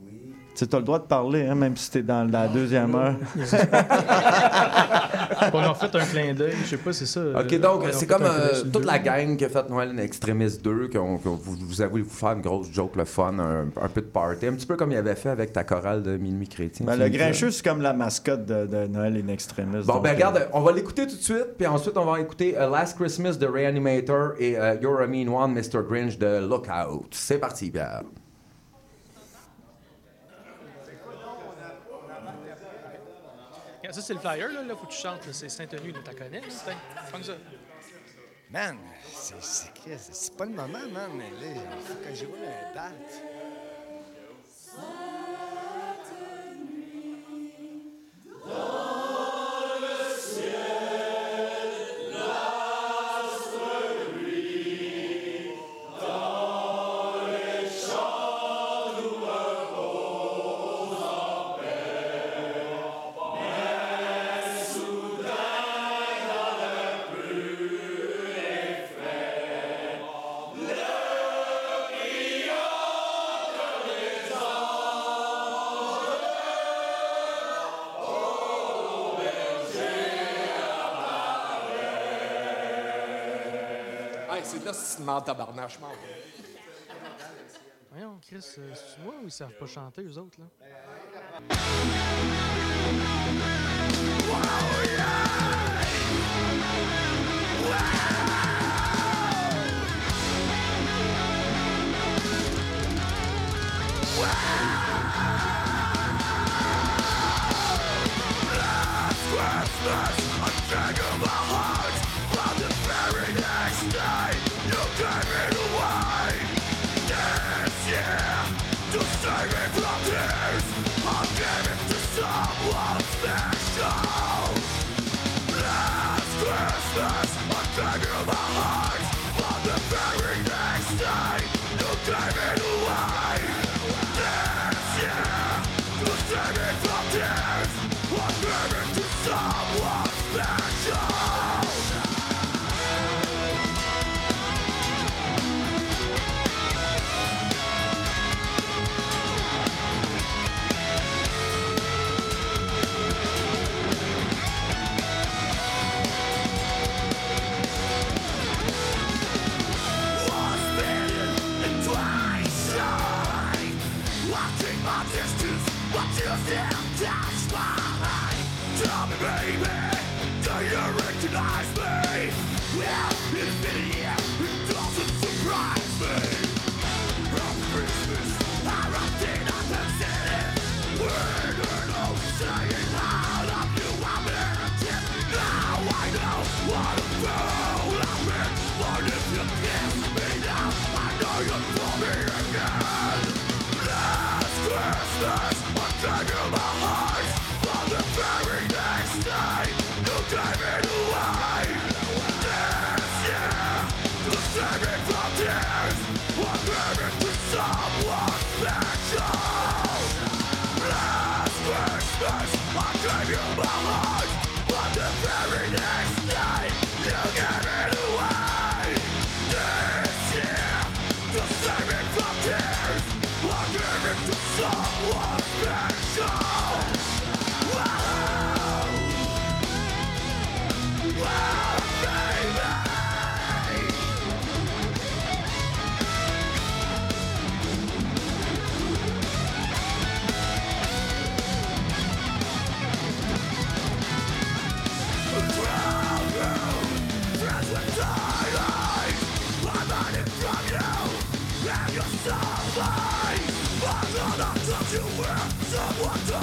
Tu as le droit de parler, hein, même si tu es dans la deuxième heure. <laughs> on a fait un clin d'œil, je sais pas, c'est ça. OK, euh, donc c'est comme euh, toute la gang qui a fait Noël in Extremis 2, que vous, vous avez voulu vous faire une grosse joke, le fun, un, un peu de party, un petit peu comme il avait fait avec ta chorale de Minuit Chrétien. Ben, le grincheux, c'est comme la mascotte de, de Noël in Extremis. Bon, donc, ben euh, regarde, on va l'écouter tout de suite, puis ensuite on va écouter Last Christmas de Reanimator et You're a Mean One, Mr. Grinch de Lookout. C'est parti, Pierre. Ça, c'est le flyer, là. Là, faut que tu chantes. C'est Saint-Denis. T'as connais? Funk ça. Man, c'est- c'est pas le moment, man, mais là, il faut que je roule un date. Hey, demandes tabarnak, je m'en. Voyons, Chris, euh, c'est moi ou ils savent pas chanter, eux autres, là? A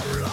Rock.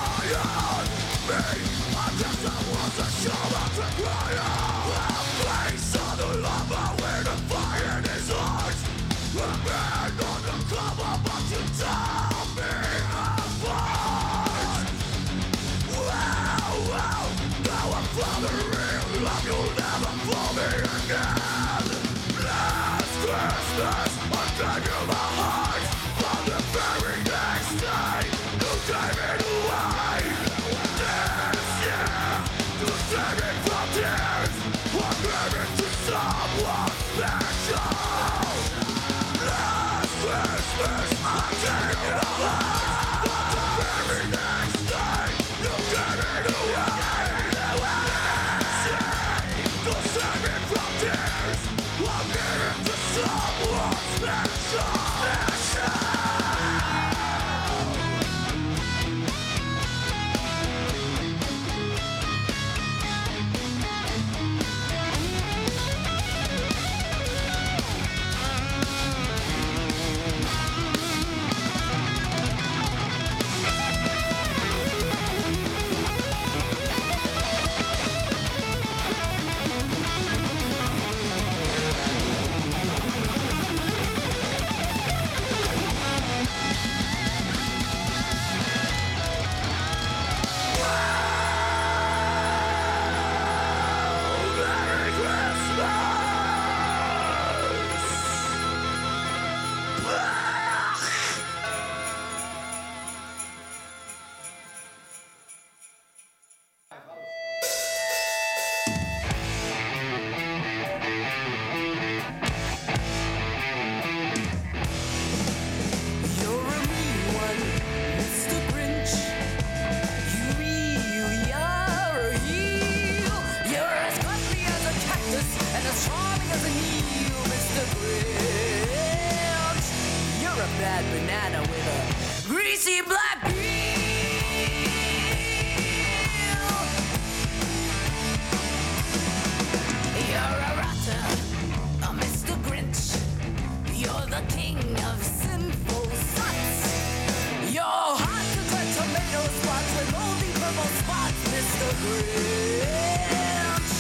watch with moldy purple spots, Mr. Grinch.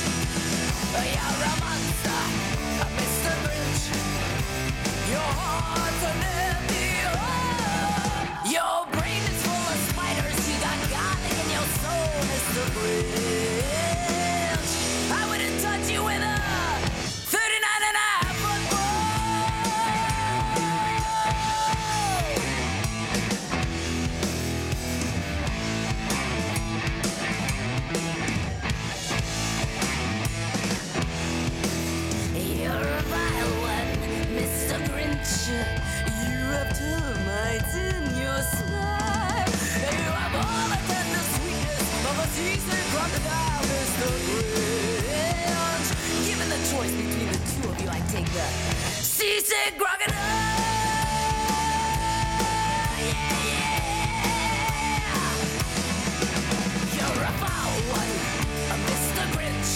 You're a monster, Mr. Grinch. Your heart's an empty hole. Your brain is full of spiders. You got God in your soul, Mr. Grinch. Seasoned crocodile, Mr. Grinch. Given the choice between the two of you, I take the seasick crocodile. Yeah, yeah. You're a foul one, a Mr. Grinch.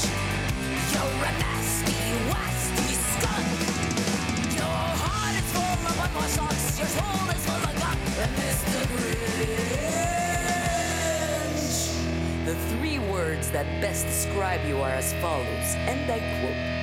You're a nasty, wasty skunk. Your heart is full of unwashed socks. Your soul is full of gunk. And Mr. Grinch. Words that best describe you are as follows, and I quote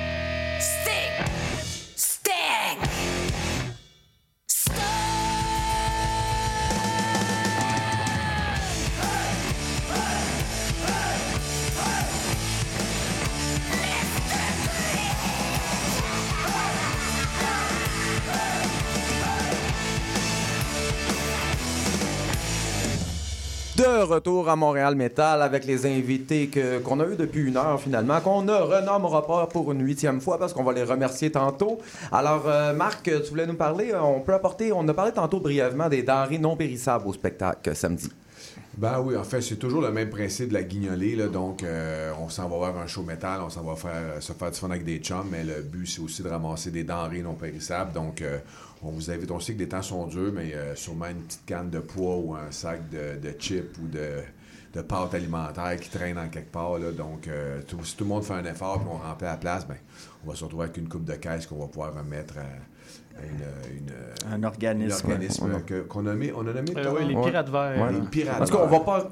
Retour à Montréal Metal avec les invités que- qu'on a eu depuis une heure finalement, qu'on ne renommera pas pour une huitième fois parce qu'on va les remercier tantôt. Alors, euh, Marc, tu voulais nous parler, euh, on peut apporter, on a parlé tantôt brièvement des denrées non périssables au spectacle samedi. Ben oui, en fait, c'est toujours le même principe de la guignolée. Donc, euh, on s'en va voir un show métal, on s'en va faire, se faire du fun avec des chums, mais le but, c'est aussi de ramasser des denrées non périssables. Donc, euh, on vous invite, on sait que les temps sont durs, mais euh, sûrement une petite canne de poids ou un sac de, de chips ou de, de pâtes alimentaires qui traînent en quelque part. Là. Donc, euh, tout- si tout le monde fait un effort et on remplit la place, ben, on va se retrouver avec une coupe de caisse qu'on va pouvoir remettre à, à une, une- Un organisme. un organisme Ouais. qu'on a nommé. On a nommé Euh, oui, les pirates verts. Ouais. Les pirates Parce qu'on va pas.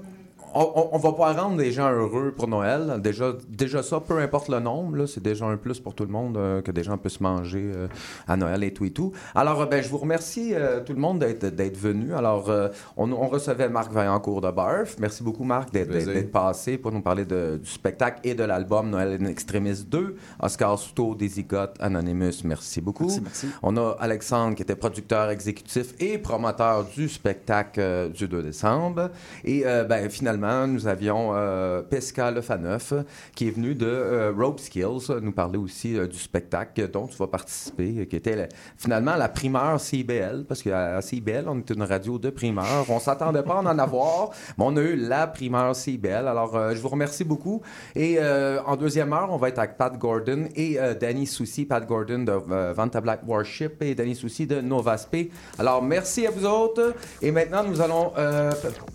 On, va pas rendre les gens heureux pour Noël. Déjà, déjà ça, peu importe le nombre, c'est déjà un plus pour tout le monde euh, que des gens puissent manger euh, à Noël et tout et tout. Alors, euh, ben, je vous remercie euh, tout le monde d'être, venu. Alors, euh, on, on recevait Marc Vaillancourt de Barf. Merci beaucoup, Marc, d'être, passé pour nous parler de- du spectacle et de l'album Noël in Extremis 2. Oscar Souto, Désigote, Anonymous, merci beaucoup. Merci, merci. On a Alexandre qui était producteur exécutif et promoteur du spectacle euh, du 2 décembre. Et euh, ben, finalement, nous avions euh, Pesca Lefaneuf qui est venu de euh, Rope Skills nous parler aussi euh, du spectacle dont tu vas participer, euh, qui était la- finalement la primeur CIBL, parce qu'à à CIBL, on est une radio de primeur. On s'attendait pas à en avoir, mais on a eu la primeur CIBL. Alors, je vous remercie beaucoup. Et en deuxième heure, on va être avec Pat Gordon et Danny Soucy. Pat Gordon de Vanta Black Warship et Danny Soucy de Novasp. Alors, merci à vous autres. Et maintenant, nous allons,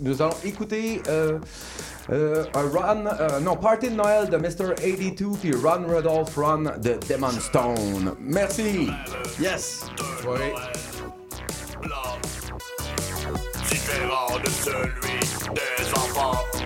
nous allons écouter euh, un run, euh, non, Party de Noël de Mr. 82 puis Run Rudolph Run de Demon Stone. Merci. Yes. Ouais. Différent de celui des enfants.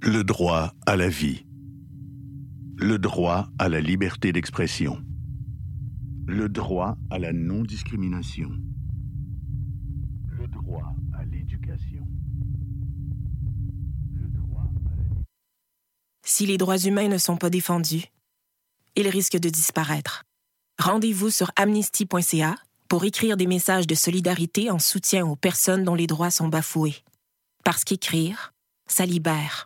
Le droit à la vie. Le droit à la liberté d'expression. Le droit à la non-discrimination. Si les droits humains ne sont pas défendus, ils risquent de disparaître. Rendez-vous sur amnesty.ca pour écrire des messages de solidarité en soutien aux personnes dont les droits sont bafoués. Parce qu'écrire, ça libère.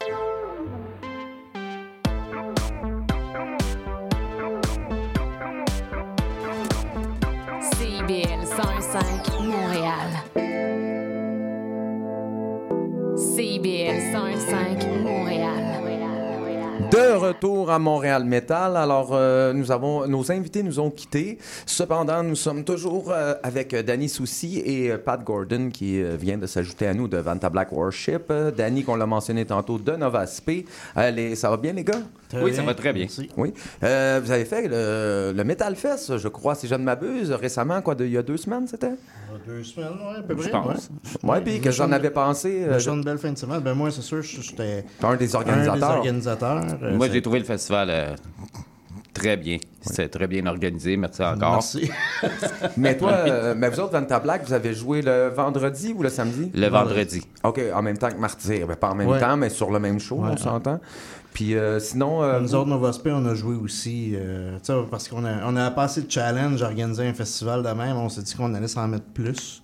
CIBL 101.5 Montréal. CIBL 101.5 Montréal. De retour à Montréal Metal. Alors, euh, nous avons, nos invités nous ont quittés. Cependant, nous sommes toujours euh, avec euh, Danny Soucy et euh, Pat Gordon qui euh, vient de s'ajouter à nous de Vanta Black Worship. Euh, Danny, qu'on l'a mentionné tantôt, de Nova Sp. Allez, ça va bien, les gars? Très Oui, ça va très bien. Merci. Oui. Euh, vous avez fait le, le Metal Fest, je crois, si je ne m'abuse, récemment, quoi, de, il y a deux semaines, c'était? Deux semaines, ouais, à peu Je près. pense. Ouais, Ouais, puis que j'en avais pensé, euh, J'ai une belle fin de semaine. Ben, moi, c'est sûr, j'étais. Un des organisateurs. organisateurs. Euh, Moi, j'ai trouvé le festival euh, très bien. C'était très bien organisé. Merci encore. Merci. <laughs> mais toi, euh, mais vous autres, Vanta Black, vous avez joué le vendredi ou le samedi? Le vendredi. OK, en même temps que Martyr. Ben, pas en même Ouais. temps, mais sur le même show, on s'entend. Puis euh, sinon... euh, Nous autres, Nova Spe, on a joué aussi. euh, tu sais, parce qu'on a, on a passé de challenge à organiser un festival de même. On s'est dit qu'on allait s'en mettre plus.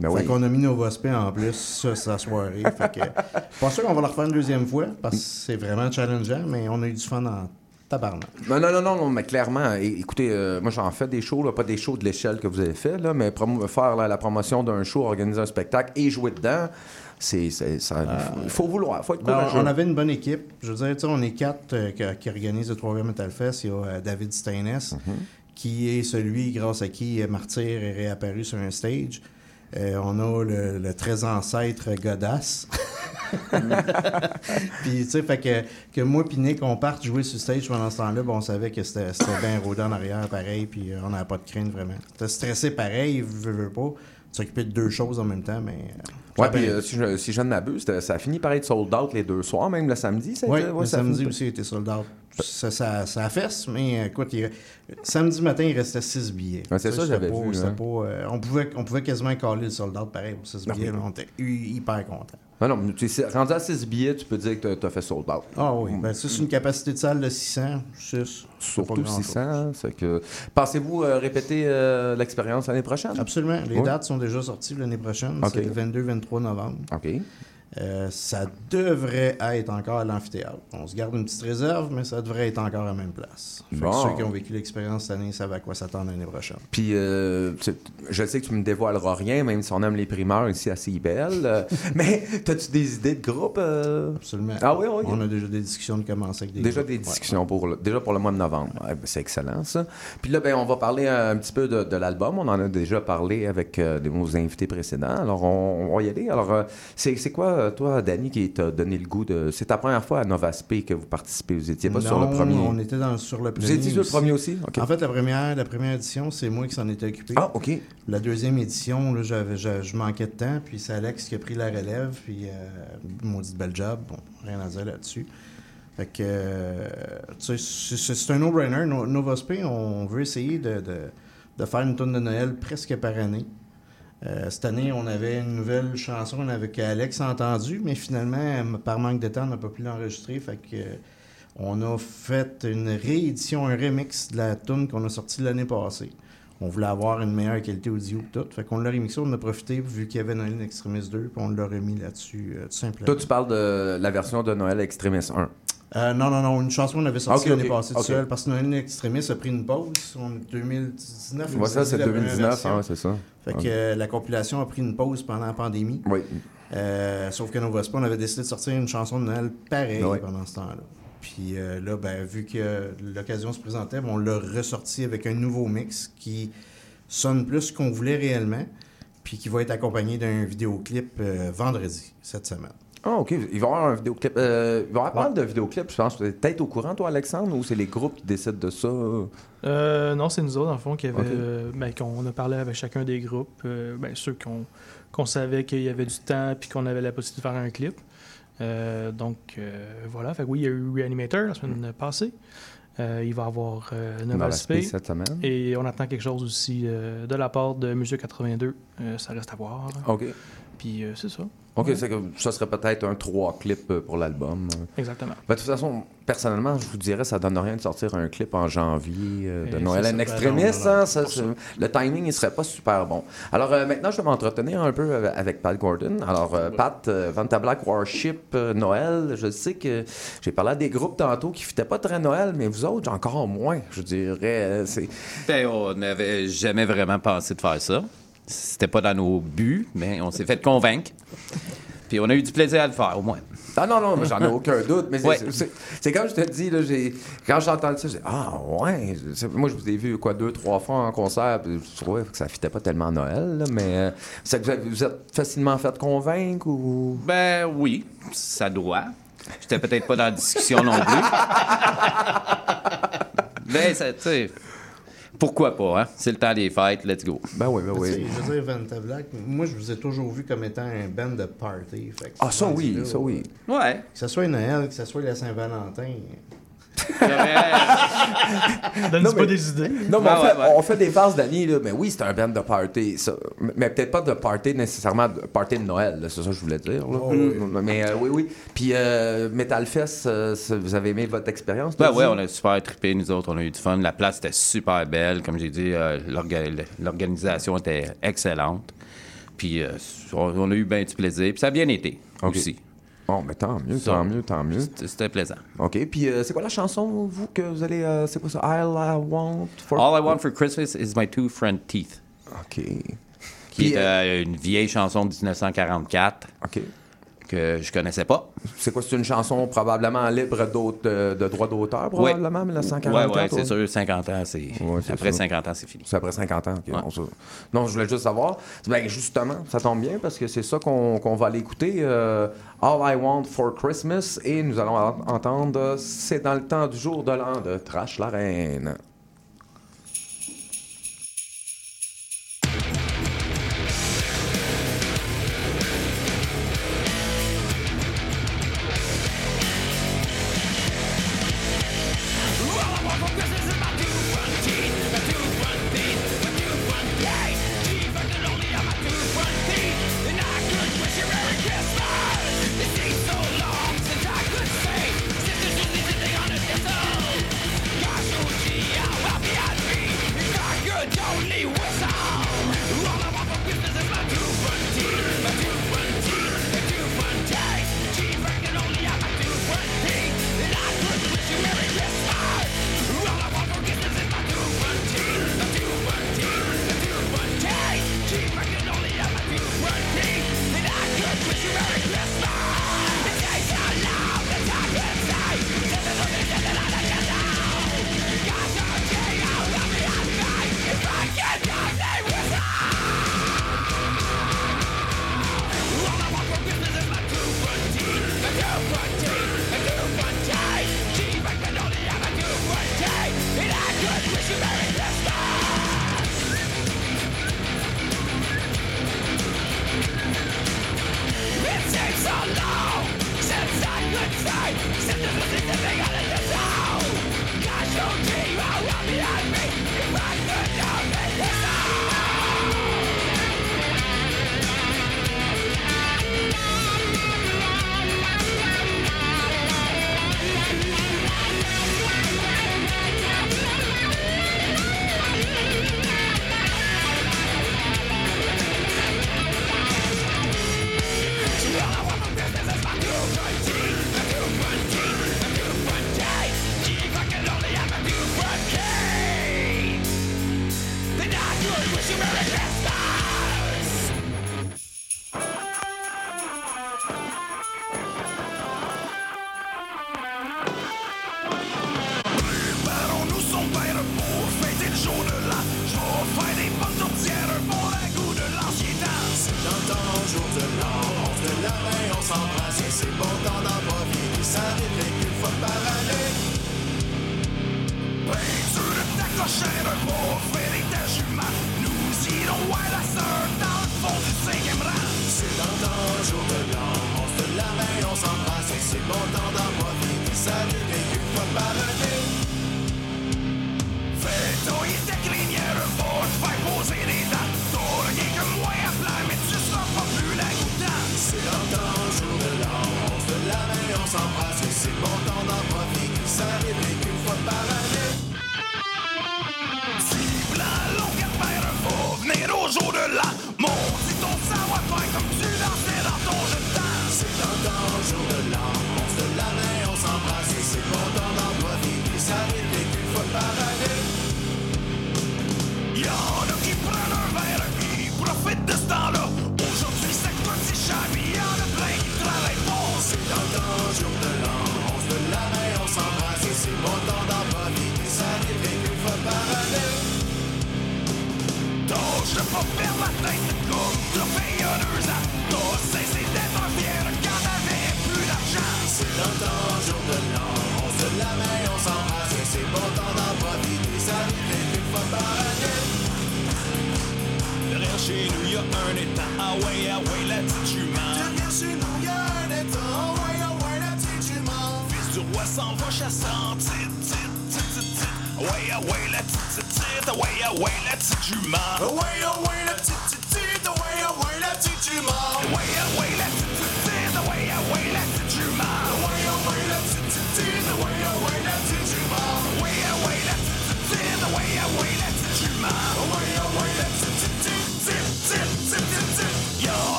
Ben fait oui. qu'on a mis Nova Spe en plus ça, sa soirée. <laughs> fait que, pas sûr qu'on va le refaire une deuxième fois parce que c'est vraiment challengeant, mais on a eu du fun en tabarnak. Non, non, non, non, non, mais clairement, écoutez, euh, moi j'en fais des shows, là, pas des shows de l'échelle que vous avez fait, là, mais faire là, la promotion d'un show, organiser un spectacle et jouer dedans, c'est, ça, il faut vouloir, faut être Ben, courageux. on avait une bonne équipe. Je veux dire, on est quatre euh, qui, organisent le 3 Metal Fest. Il y a euh, David Steines, qui est celui grâce à qui euh, Martyr est réapparu sur un stage. Euh, on a le, le très ancêtre Godas. <laughs> puis, tu sais, fait que, que moi puis Nick, on parte jouer sur le stage pendant ce temps-là, bon, on savait que c'était bien rodé en arrière, pareil, puis euh, on n'avait pas de crainte vraiment. C'était stressé pareil, veux, veux pas. S'occuper de deux choses en même temps, mais. Ouais, puis euh, si, je, si je ne m'abuse, ça a fini par être sold out les deux soirs, même le samedi. ça Oui, ouais, le samedi aussi été sold out. Ça, ça, ça fesse, mais euh, écoute, il- samedi matin, il restait 6 billets. Ouais, c'est ça, sais, j'avais vu, hein. pas, euh, on, pouvait, on pouvait quasiment caler le sold out pareil pour 6 Ah billets. on était hy- hyper contents. Non, non, mais rendu à 6 billets, tu peux dire que tu as fait sold out. Ah oui, ben, ça, c'est une capacité de salle de 600. 6, Surtout 600. c'est que... Pensez-vous euh, répéter euh, l'expérience l'année prochaine? Absolument. Les Oui. dates sont déjà sorties l'année prochaine. C'est le 22-23 novembre. OK. Euh, ça devrait être encore à l'amphithéâtre. On se garde une petite réserve, mais ça devrait être encore à la même place. Fait que Bon. ceux qui ont vécu l'expérience cette année savent à quoi s'attendre l'année prochaine. Puis, euh, je sais que tu me dévoileras rien, même si on aime les primeurs ici à CIBL. euh, <laughs> mais, as-tu des idées de groupe? euh? Absolument. Ah oui, oui. On a déjà des discussions de commencer avec des Déjà groupes. des Ouais. discussions pour le, déjà pour le mois de novembre. Ouais, ben, c'est excellent, ça. Puis là, ben, on va parler un petit peu de, de l'album. On en a déjà parlé avec nos invités précédents. Alors, on, on va y aller. Alors, c'est quoi, euh, toi, Danny, qui t'a donné le goût de... C'est ta première fois à Nova Sp que vous participez. Vous étiez pas sur le Non, premier... on était dans, sur le premier. Vous étiez sur le premier aussi? En fait, la première, la première édition, c'est moi qui s'en étais occupé. Ah, OK. La deuxième édition, là, j'avais, je, je manquais de temps, puis c'est Alex qui a pris la relève, puis euh, maudit bel job, bon, rien à dire là-dessus. Fait que, euh, tu sais, c'est, c'est- un no-brainer. No- on veut essayer de, de, de faire une tonne de Noël presque par année. Euh, cette année, on avait une nouvelle chanson avec Alex entendu, mais finalement, par manque de temps, on n'a pas pu l'enregistrer. Fait que, euh, on a fait une réédition, un remix de la tune qu'on a sortie l'année passée. On voulait avoir une meilleure qualité audio et tout. Fait qu'on l'a remixé, on a profité vu qu'il y avait Noël Extremis 2, puis on l'a remis là-dessus, euh, tout simplement. Toi, tu parles de la version de Noël Extremis 1. Euh, non, non, non, une chanson qu'on avait sortie l'année ok, passée tout ok. seul, parce que Noël in Extremis a pris une pause. Est 2019. Ouais, ça, c'est la première 2019, version. hein, c'est ça. Fait que euh, la compilation a pris une pause pendant la pandémie. Oui. Euh, sauf que Nova Spa, on avait décidé de sortir une chanson de Noël pareille pendant ce temps-là. Puis là, ben, vu que l'occasion se présentait, ben, on l'a ressorti avec un nouveau mix qui sonne plus qu'on voulait réellement, puis qui va être accompagné d'un vidéoclip vendredi, cette semaine. Ah, OK. Il va y avoir un vidéoclip. Euh, il va y avoir pas mal de vidéoclips, je pense. Tu es peut-être au courant, toi, Alexandre, ou c'est les groupes qui décident de ça? Euh, non, c'est nous autres, dans le fond, qui avait, euh, ben, qu'on a parlé avec chacun des groupes. euh, ben, ceux qu'on qu'on savait qu'il y avait du temps puis qu'on avait la possibilité de faire un clip. Euh, donc, euh, voilà. Fait que oui, il y a eu Reanimator la semaine passée. Euh, il va y avoir euh, Nova Nova Sp. Sp cette semaine. Et on attend quelque chose aussi euh, de la part de Musique 82. Euh, ça reste à voir. OK. Puis euh, c'est ça. OK, ça serait peut-être un trois clips euh, pour l'album. Exactement. Ben, de toute façon, personnellement, je vous dirais, ça donne rien de sortir un clip en janvier euh, de Noël en non, non, hein, le timing, il serait pas super bon. Alors euh, maintenant, je vais m'entretenir un peu avec- Pat Gordon. Alors, euh, Pat, euh, Vanta Black Warship euh, Noël, je sais que j'ai parlé à des groupes tantôt qui ne pas très Noël, mais vous autres, encore moins, je dirais. euh, C'est... Ben, on n'avait jamais vraiment pensé de faire ça. C'était pas dans nos buts, mais on s'est fait convaincre. Puis on a eu du plaisir à le faire, au moins. Ah non, non, j'en ai <laughs> aucun doute. Mais c'est- Ouais. comme je te dis, là, j'ai, quand j'entends ça, j'ai Ah, ouais. Moi, je vous ai vu, quoi, deux, trois fois en concert. puis Je trouvais que ça fitait pas tellement Noël, là, mais euh, vous vous êtes facilement fait convaincre ou. Ben oui, ça doit. J'étais peut-être pas dans la discussion non plus. <laughs> Mais, ça, tu sais, pourquoi pas, hein? C'est le temps des fêtes, let's go. Ben oui, ben sais, Je veux dire, Vanta Black, moi, je vous ai toujours vu comme étant un band de party. Fait Ah, ça oui, ça oui. Ouais. Que ce soit Noël, que ce soit la Saint-Valentin. Donne-nous pas mais- des idées. Non, mais Ouais, on, fait, ouais, ouais. on fait des phases d'année, là. Mais oui, c'est un band de party. ça. Mais peut-être pas de party nécessairement de party de Noël, c'est ça que je voulais dire. là. Oh, oui. Mais euh, oui, oui. Puis euh, Metal Fest, euh, vous avez aimé votre expérience? Ben ouais, dit? on a super trippé, nous autres, on a eu du fun. La place était super belle, comme j'ai dit, euh, l'orga- l'organisation était excellente. Puis euh, on, a eu bien du plaisir, puis ça a bien été aussi. Bon, mais tant mieux, tant mieux, tant mieux. C'était c'était plaisant. OK. Puis euh, c'est quoi la chanson, vous, que vous allez. euh, c'est quoi ça? All I Want for. All I Want for Christmas is my two front teeth. OK. Qui Puis, est euh, une vieille chanson de 1944 OK. Que je connaissais pas. C'est quoi? C'est une chanson probablement libre d'autres, euh, de droits d'auteur, probablement, Ouais, 1944? ouais, c'est sûr, 50 ans, c'est. Ouais, Après ça. 50 ans, c'est fini. C'est après 50 ans. ok, Ouais. bon, ça- Non, je voulais juste savoir. Ben, justement, ça tombe bien parce que c'est ça qu'on qu'on va aller écouter. euh, All I Want for Christmas. Et nous allons en- entendre C'est dans le temps du jour de l'an de Trash la Reine.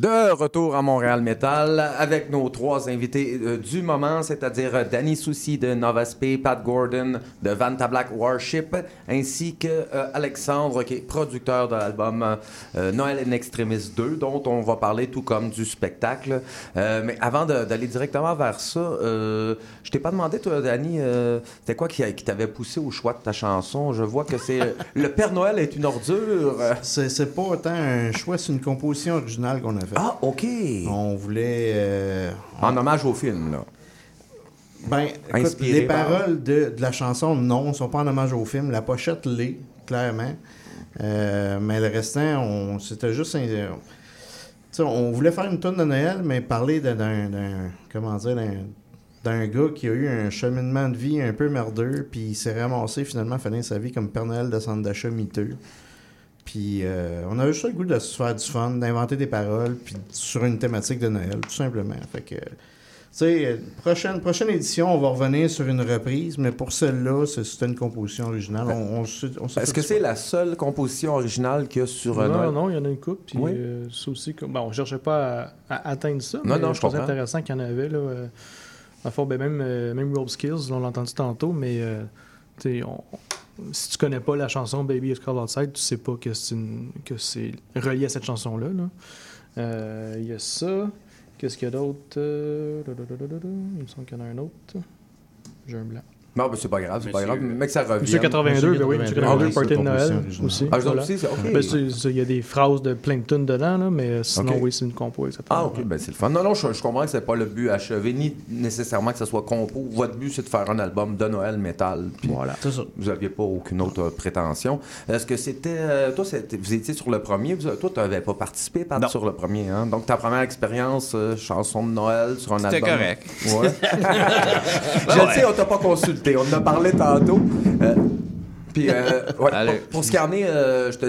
De retour à Montréal Metal avec nos trois invités euh, du moment, c'est-à-dire euh, Danny Soucy de Novaspe, Pat Gordon de Vanta Black Warship, ainsi que euh, Alexandre qui est producteur de l'album euh, Noël in Extremis 2, dont on va parler tout comme du spectacle. Mais avant d'aller directement vers ça, je t'ai pas demandé, toi, Danny, c'était quoi qui, qui t'avait poussé au choix de ta chanson? Je vois que c'est Le Père Noël est une ordure. C'est c'est pas autant un choix, c'est une composition originale qu'on a faite. Ah, OK. On voulait. euh, En hommage au film, là. Ben, écoute, les par- paroles de, de la chanson, non, ne sont pas en hommage au film. La pochette l'est, clairement. Euh, mais le restant, on, c'était juste. un- tu sais, on voulait faire une tonne de Noël, mais parler d'un. d'un- comment dire d'un, d'un gars qui a eu un cheminement de vie un peu merdeux, puis il s'est ramassé finalement à finir sa vie comme Père Noël de centre d'achat miteux. Puis euh, on avait juste le goût de se faire du fun, d'inventer des paroles, puis sur une thématique de Noël, tout simplement. Fait que, tu sais, euh, prochaine, prochaine édition, on va revenir sur une reprise, mais pour celle-là, c'est- c'était une composition originale. On, on, se- on s'est Est-ce que c'est la seule composition originale qu'il y a sur euh, non, Noël? non, il y en a une coupe. Puis Oui. euh, ça aussi, comme, bon, on ne cherchait pas à, à atteindre ça. Non, mais non, je intéressant qu'il y en avait. Là, euh, fond, ben, même, euh, même Rob Skills, on l'a entendu tantôt, mais euh, tu sais, on- si tu connais pas la chanson Baby It's Cold Outside, tu sais pas que c'est, une- que c'est relié à cette chanson-là. là. Euh, Il y a ça. Qu'est-ce qu'il y a d'autre? Euh. Il me semble qu'il y en a un autre. J'ai un blanc. Non, mais c'est pas grave, c'est pas grave. Mais que ça revienne. Monsieur 82, ben oui, Monsieur 82, Ah, Party de Noël aussi. Ah, voilà. aussi, c'est OK. Ben, c'est- Il y a des phrases de plein de tunes dedans, là, mais sinon, oui, c'est une compo. Ah, ok, ben c'est le fun. Non, non, je, je comprends que c'est pas le but achevé, ni nécessairement que ce soit compo. Votre but, c'est de faire un album de Noël métal. Voilà. Vous n'aviez pas aucune autre prétention. Est-ce que c'était. euh, toi, c'était- vous étiez sur le premier. Vous, toi, tu n'avais pas participé sur le premier. Hein? Donc, ta première expérience, euh, chanson de Noël sur un C'était album. correct. Ouais. <laughs> <laughs> je sais, on t'a pas consulté. On en a parlé tantôt. Euh, puis, euh, ouais, pour, pour ce qui en est, euh, je te.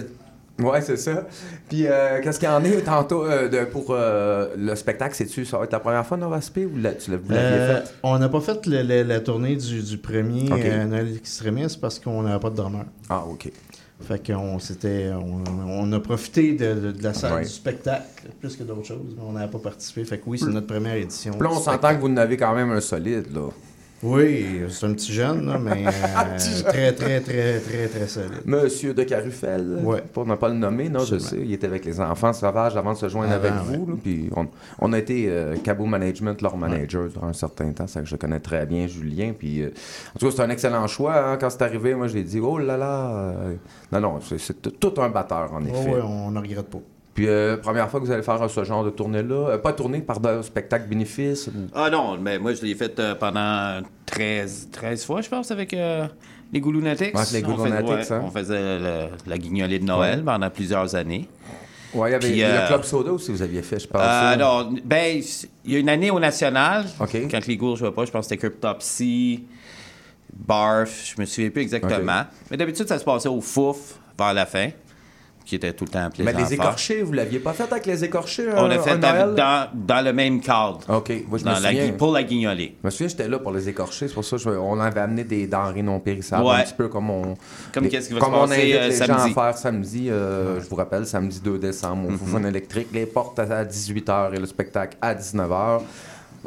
Ouais, c'est ça. Puis, euh, qu'est-ce qu'il y en est tantôt euh, de- pour euh, le spectacle? C'est-tu, ça va être la première fois, Nova Spé, ou la- tu l'as- vous l'aviez Euh, fait? on n'a pas fait le- le- la tournée du, du premier Ok. euh, Noël Extremis parce qu'on n'avait pas de drummer. Ah, OK. Fait qu'on s'était, on, on a profité de, de- de la salle Ouais. du spectacle plus que d'autres choses, mais on n'avait pas participé. Fait que oui, c'est notre première édition. Puis là, on s'entend que vous en avez quand même un solide, là. Oui, c'est un petit jeune, là, mais <laughs> euh, très, très, très, très, très solide. Monsieur de Carufel, pour ne pas le nommer, non, je sais, il était avec les enfants sauvages avant de se joindre avec ouais. vous. là, puis on, on a été euh, Cabo Management, leur manager, durant un certain temps. Ça que je connais très bien Julien. Puis, euh, en tout cas, c'est un excellent choix. hein. Quand c'est arrivé, moi, j'ai dit, oh là là. euh, non, non, c'est- tout un batteur, en Ouais, effet. ouais, on ne regrette pas. Puis, euh, première fois que vous allez faire ce genre de tournée-là, euh, pas tournée, pardon, spectacle bénéfice. ou- Ah non, mais moi, je l'ai fait euh, pendant 13, 13 fois, je pense, avec les Goulunatics. Ouais, avec les On fait- Goulunatics, ouais, hein. On faisait le- la guignolée de Noël Ouais. pendant plusieurs années. Ouais, il y avait Puis, le Club Soda aussi, vous aviez fait, je pense. Euh, ça. non, ben, il y a une année au national, quand les gourds jouaient pas, je pense que c'était Cryptopsy, Barf, je me souviens plus exactement. Mais d'habitude, ça se passait au Fouf vers la fin, qui était tout le temps plaisant Mais les écorchés, vous l'aviez pas fait avec les écorchés On euh, a fait à Noël? dans, dans le même cadre. OK. Moi, je Dans me la souviens. gui- pour la guignolée. Je me souviens, j'étais là pour les écorchés. C'est pour ça qu'on avait amené des denrées non périssables. Ouais. Un petit peu comme on. Comme qu'est-ce qui va comme se on invite euh, les gens samedi. à faire samedi. euh, Je vous rappelle, samedi 2 décembre, au Fun électrique. Les portes à 18h et le spectacle à 19h.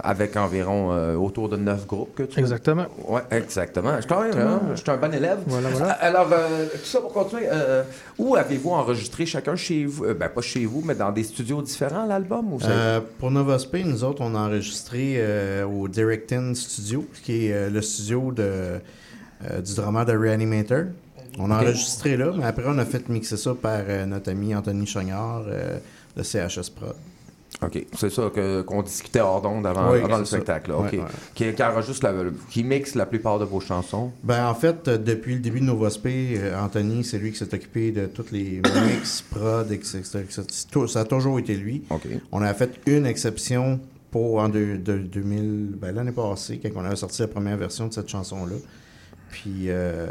Avec environ euh, autour de 9 groupes que tu Exactement. Ouais, exactement. Je suis quand même, hein, je suis un bon élève. Voilà, voilà. Alors, euh, tout ça pour continuer. euh, où avez-vous enregistré chacun chez vous euh, Ben, pas chez vous, mais dans des studios différents, l'album Euh, pour Nova Spain, nous autres, on a enregistré euh, au Directin Studio, qui est euh, le studio de, euh, du drummer de Reanimator. On a enregistré là, mais après, on a fait mixer ça par euh, notre ami Anthony Chognard euh, de CHS Prod. OK. C'est ça que- qu'on discutait hors d'onde avant, Oui, avant le ça. spectacle. là. OK. Ouais, ouais. Qui, qui enregistre la- qui mixe la plupart de vos chansons? Ben, en fait, euh, depuis le début de Novospé, euh, Anthony, c'est lui qui s'est occupé de toutes les <coughs> mix, prod, etc. Ça a toujours été lui. On a fait une exception pour en deux- de- 2000, ben, l'année passée, quand on avait sorti la première version de cette chanson-là. Puis euh,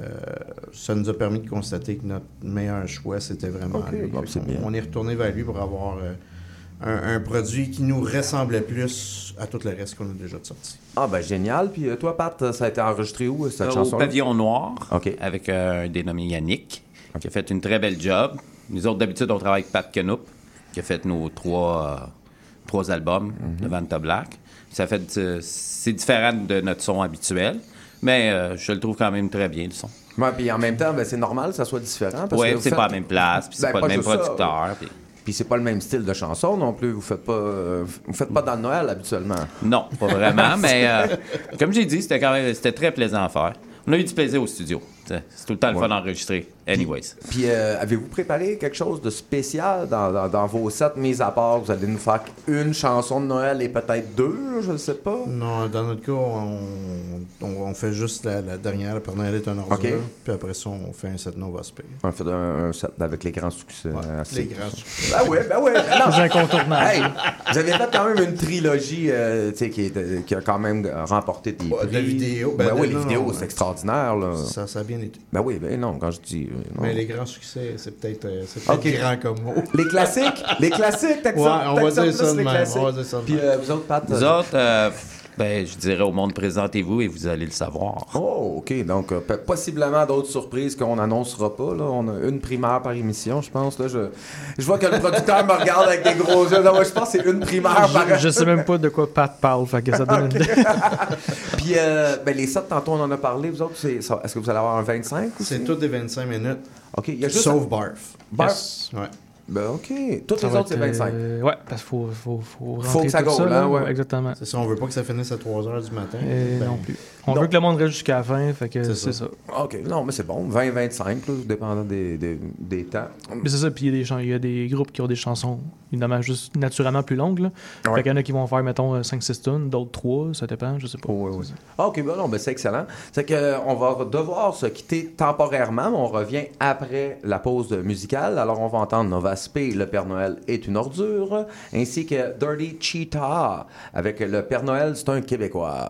ça nous a permis de constater que notre meilleur choix, c'était vraiment lui. bon, bien. on est retourné vers lui pour avoir euh, un, un produit qui nous ressemblait plus à tout le reste qu'on a déjà sorti. Ah, ben génial. Puis euh, toi, Pat, ça a été enregistré où, cette Euh, chanson Au pavillon noir, OK. avec euh, un dénommé Yannick, qui a fait une très belle job. Nous autres, d'habitude, on travaille avec Pat Kenoup, qui a fait nos trois, euh, trois albums Mhm. de Vanta Black. Ça fait, c'est différent de notre son habituel, mais euh, je le trouve quand même très bien, le son. Ouais, puis en même temps, ben, c'est normal que ça soit différent. parce Ouais, que vous c'est faites- pas la même place, puis c'est Ben, pas le même ça. producteur. Puis c'est pas le même style de chanson non plus. Vous faites pas, euh, vous faites pas dans le Noël habituellement. Non, pas vraiment, mais euh, comme j'ai dit, c'était quand même c'était très plaisant à faire. On a eu du plaisir au studio. C'est c'est tout le temps le Ouais. fun d'enregistrer. Anyways. Puis euh, avez-vous préparé quelque chose de spécial dans, dans- dans vos sets mis à part? Vous allez nous faire une chanson de Noël et peut-être deux, je ne sais pas? Non, dans notre cas, on, on, on fait juste la, la dernière, le Père Noël est un ordure, puis après ça, on fait un set Nova Spé. On fait un, un set avec les grands succès. assez- les grands succès. Ben oui, ben oui. ben non. Les incontournables. Hey, vous avez fait quand même une trilogie euh, tu sais, qui, est- qui a quand même remporté des Ouais, prix. de vidéos, Ben, ben, oui, les non, vidéos, c'est extraordinaire. Là. Ça, ça a bien été. Ben oui, ben non, quand je dis... euh, non. Mais les grands succès, c'est peut-être euh, c'est peut-être Ok. grand comme mot. Les classiques, les classiques, t'acceptes <laughs> Ouais, on va dire ça de même, classiques. on va dire ça de Puis même. euh, vous autres, Pat? Nous euh, autres, euh, ben, je dirais au monde, présentez-vous et vous allez le savoir. Oh, OK. Donc, euh, possiblement d'autres surprises qu'on n'annoncera pas. Là. On a une primaire par émission, je pense. Là. Je, je vois que le producteur me regarde avec des gros yeux. Non, moi, je pense que c'est une primaire par Je, je sais même pas de quoi Pat parle, fait que ça donne une idée. <laughs> Puis, euh, ben, les sets, tantôt, on en a parlé. Vous autres, est-ce que vous allez avoir un 25 aussi? C'est toutes des 25 minutes. OK. Il y a juste Sauf Barf. Barf? Yes. Ouais. Ben, OK. Toutes Ça les autres, c'est être, 25. euh, ouais, parce qu'il faut, faut, faut, Faut que ça tout gaule, là, hein, ouais. Exactement. C'est ça, on veut pas que ça finisse à 3 h du matin. Et Ben, non plus. On Non. veut que le monde reste jusqu'à la fin, fait que C'est ça. ça. OK. Non, mais c'est bon. 20-25, là, dépendant des, des, des temps. Mais c'est ça, puis il y, a des chan- il y a des groupes qui ont des chansons, évidemment, juste naturellement plus longues. Là. Ouais. Fait qu'il y en a qui vont faire, mettons, 5-6 tonnes, d'autres 3, ça dépend, je sais pas. Ça. Ah, OK, ben non, ben c'est excellent. C'est que euh, on va devoir se quitter temporairement, mais on revient après la pause musicale. Alors, on va entendre Nova Le Père Noël est une ordure, ainsi que Dirty Cheetah, avec Le Père Noël, c'est un Québécois.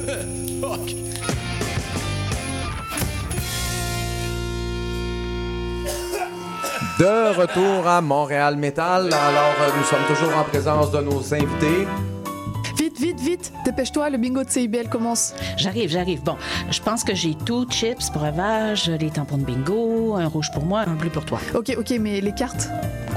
<laughs> De retour à Montréal Metal. Alors, euh, nous sommes toujours en présence de nos invités. Vite, vite, vite, dépêche-toi, le bingo de CIBL commence. J'arrive, j'arrive. Bon, je pense que j'ai tout, chips, breuvage, les tampons de bingo, un rouge pour moi, un bleu pour toi. Ok, ok, mais les cartes?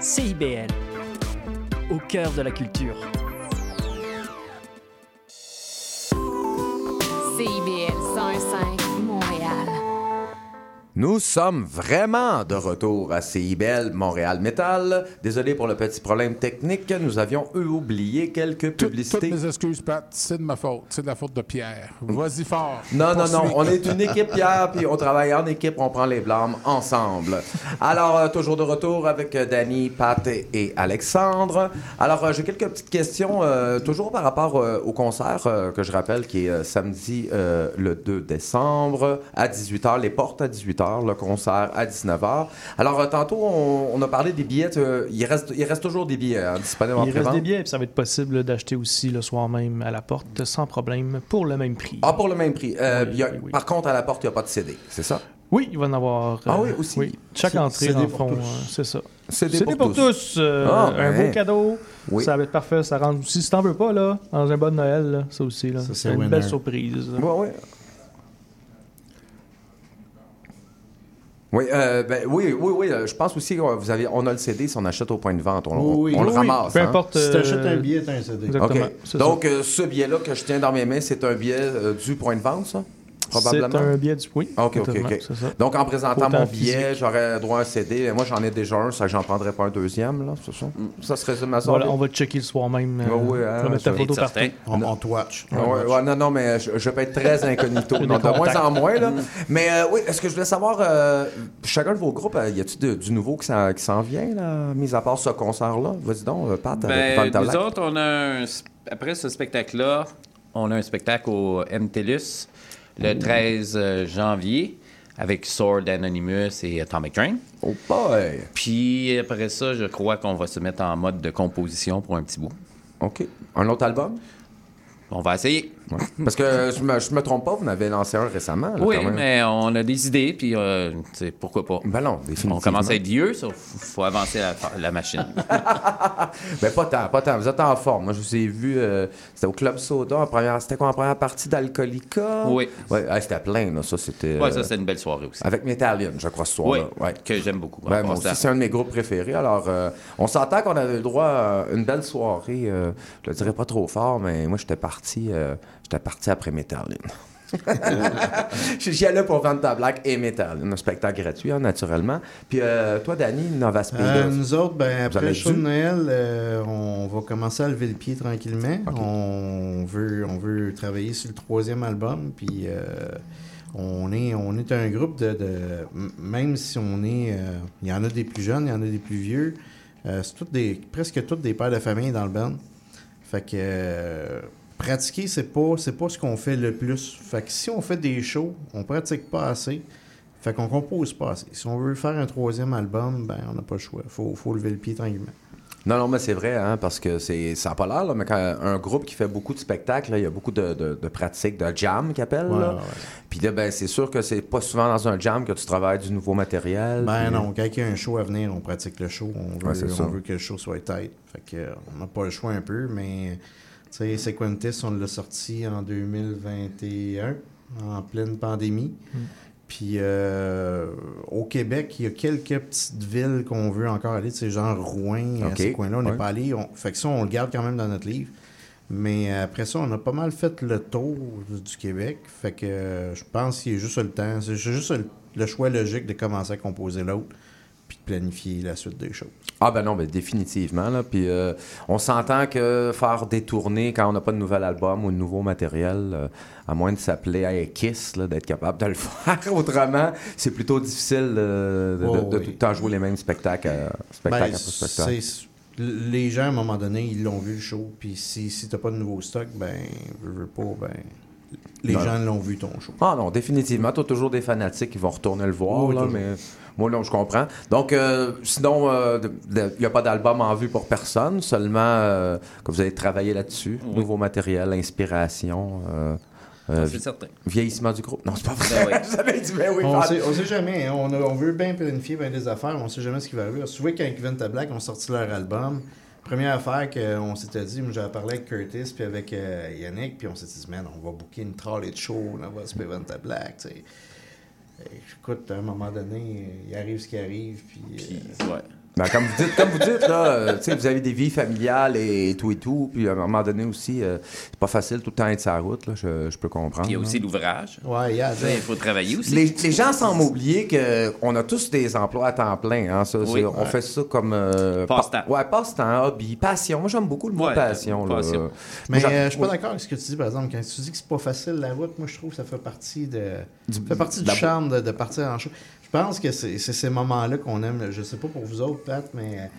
CIBL, au cœur de la culture. CIBL 101.5 Montréal. Nous sommes vraiment de retour à CIBL Montréal Metal. Désolé pour le petit problème technique. Nous avions eux, oublié quelques publicités. Toutes mes excuses, Pat. C'est de ma faute. C'est de la faute de Pierre. Vas-y fort. Non, non, non. On est une équipe, Pierre, puis on travaille en équipe, on prend les blâmes ensemble. Alors, euh, toujours de retour avec euh, Danny, Pat et, et Alexandre. Alors, euh, j'ai quelques petites questions, euh, toujours par rapport au concert que je rappelle, qui est samedi le 2 décembre à 18h, les portes à 18h. 19h, le concert à 19h. Alors, euh, tantôt, on, on a parlé des billets. euh, il, reste, il reste toujours des billets hein, disponibles en Il reste des billets, puis ça va être possible d'acheter aussi le soir même à la porte sans problème pour le même prix. Ah, pour le même prix. Euh, Oui, il y a- oui, oui. Par contre, à la porte, il n'y a pas de CD, c'est ça? Oui, il va en avoir. Ah euh, oui, aussi. Chaque entrée, dans le pour fond, tous. c'est ça. CD CD pour pour tous. tous. euh, Ah, un ben. beau cadeau. Oui. Ça va être parfait. Ça rentre aussi. Si t'en veux pas, là, dans un bon Noël, là, ça aussi, là, c'est c'est une winner. belle surprise. Ouais, ouais. Oui, euh, ben, oui, oui, oui. euh, Je pense aussi vous avez, on a le CD si on achète au point de vente. On, Oui, on le oui. ramasse. Peu hein. importe. Si t'achètes euh, un billet, t'as un CD. Exactement. Donc, euh, ce billet-là que je tiens dans mes mains, c'est un billet euh, du point de vente, ça? Probablement. C'est un billet du. Oui. OK, OK, OK. ça. Donc, en présentant Autant mon billet, j'aurais droit à un CD. Moi, j'en ai déjà un, ça que j'en prendrais pas un deuxième, là, c'est ça? Ça se résume à ça? Voilà, on va checker le soir même. euh, hein, on va mettre ta photo partout. On, on te watch. Ouais, ouais, non, non, mais je, je peux être très incognito. <laughs> Non, de moins en moins, là. <laughs> Mais euh, oui, est-ce que je voulais savoir, euh, chacun de vos groupes, euh, y a-t-il du nouveau qui s'en, qui s'en vient, là, mis à part ce concert-là? Vas-y donc, euh, Pat, avec Ben, Vanta nous autres, on a un après ce spectacle-là, on a un spectacle au MTELUS le 13 janvier avec Sword Anonymous et Atomic Train. Oh boy! Puis après ça, je crois qu'on va se mettre en mode de composition pour un petit bout. OK. Un autre album? On va essayer. Parce que je me, je me trompe pas, vous en avez lancé un récemment. là, Oui, quand même. mais on a des idées, puis euh, pourquoi pas. Ben non, définitivement. On commence à être vieux, il faut avancer la, la machine. <laughs> Ben pas tant, pas tant. Vous êtes en forme. Moi, je vous ai vu, euh, c'était au Club Soda, en première, c'était quoi, en première partie d'Alcoolica? Oui. Ouais, ah, c'était plein, là. Ça, c'était... Ouais, euh, ça, c'était une belle soirée aussi. Avec Metallion, je crois, ce Oui, soir-là. Ouais. que j'aime beaucoup. en Ben, moi passant. aussi, c'est un de mes groupes préférés. Alors, euh, on s'entend qu'on avait le droit à une belle soirée. euh, je le dirais pas trop fort, mais moi, j'étais parti, euh, j'étais parti après Metallion. <laughs> J'y allais pour Vanta Black et Metallion. Un spectacle gratuit, hein, naturellement. Puis euh, toi, Danny, Nova Euh, nous autres, ben, après le show de? Noël, euh, on va commencer à lever le pied tranquillement. On, veut, on veut travailler sur le troisième album. Puis euh, on, est, on est un groupe de. même si on est. Il y en a des plus jeunes, il y en a des plus vieux. c'est toutes des, presque toutes des pères de famille dans le band. Fait que. Pratiquer, c'est pas, c'est pas ce qu'on fait le plus. Fait que si on fait des shows, on pratique pas assez. Fait qu'on compose pas assez. Si on veut faire un troisième album, ben on n'a pas le choix. Faut, faut lever le pied tranquillement. Non, non, mais c'est vrai, hein, parce que c'est, ça n'a pas l'air, là, mais quand un groupe qui fait beaucoup de spectacles, là, il y a beaucoup de, de, de pratiques, de jam qu'ils appellent. Ouais, là. ouais, ouais. Puis là, ben, c'est sûr que c'est pas souvent dans un jam que tu travailles du nouveau matériel. Ben puis- non, quand il y a un show à venir, on pratique le show. On veut, Ouais, on veut que le show soit tight. Fait que euh, on n'a pas le choix un peu, mais sais, Sequentis, on l'a sorti en 2021, en pleine pandémie. Mm. Puis euh, au Québec, il y a quelques petites villes qu'on veut encore aller, tu sais, genre Rouen, Ok, à ces coins-là, on n'est ouais. pas allé. On- Fait que ça, on le garde quand même dans notre livre. Mais après ça, on a pas mal fait le tour du Québec. Fait que euh, je pense qu'il y a juste le temps. C'est juste le choix logique de commencer à composer l'autre puis de planifier la suite des choses. Ah ben non, ben définitivement. Là. Puis euh, on s'entend que faire des tournées quand on n'a pas de nouvel album ou de nouveau matériel, euh, à moins de s'appeler hey, Kiss, là, d'être capable de le <laughs> faire autrement, c'est plutôt difficile de, de- Oh, de- de oui. tout le temps jouer les mêmes spectacles, euh, spectacle Ben, après spectacle. les gens, à un moment donné, ils l'ont vu le show. Puis si, si t'as pas de nouveau stock, ben, veux, veux pas, ben, les Non. gens l'ont vu ton show. Ah non, définitivement. Tu as toujours des fanatiques qui vont retourner le voir, Oui, là, mais moi, non, je comprends. Donc, euh, sinon, euh, il n'y a pas d'album en vue pour personne, seulement euh, que vous avez travaillé là-dessus. Oui. Nouveau matériel, inspiration. euh, euh, c'est certain. Vieillissement du groupe. Non, c'est pas vrai. Ben oui. <laughs> Vous avez dit, ben oui, on, sait, on sait jamais. hein. On, a- on veut bien planifier bien des affaires, mais on sait jamais ce qui va arriver. Souvent, quand Venta Black ont sorti leur album, première affaire qu'on s'était dit, j'avais parlé avec Curtis puis avec euh, Yannick, puis on s'est dit, man, on va booker une trolley de show, on va se Venta Black, tu sais. Écoute, à un moment donné, il arrive ce qui arrive, puis... euh, ouais. Ben, comme vous dites, comme vous dites là, euh, vous avez des vies familiales et, tout et tout. Puis à un moment donné aussi, euh, c'est pas facile tout le temps être sur la route. Là, je, je peux comprendre. Il y a aussi là. l'ouvrage. Ouais, il y a- Tu sais, Il faut travailler aussi. Les, les gens semblent oublier qu'on a tous des emplois à temps plein. Hein, ça, Oui. c'est- On fait ça comme. euh, Passe-temps. pa- ouais, passe-temps, hobby, passion. Moi, j'aime beaucoup le mot Ouais, passion. là. passion. Moi, Mais euh, je suis pas d'accord avec ce que tu dis, par exemple. Quand tu dis que c'est pas facile la route, moi je trouve que ça fait partie de Du- ça fait partie du charme de, de partir en show. Je pense que c'est ces moments-là qu'on aime. Je sais pas pour vous autres, Pat, mais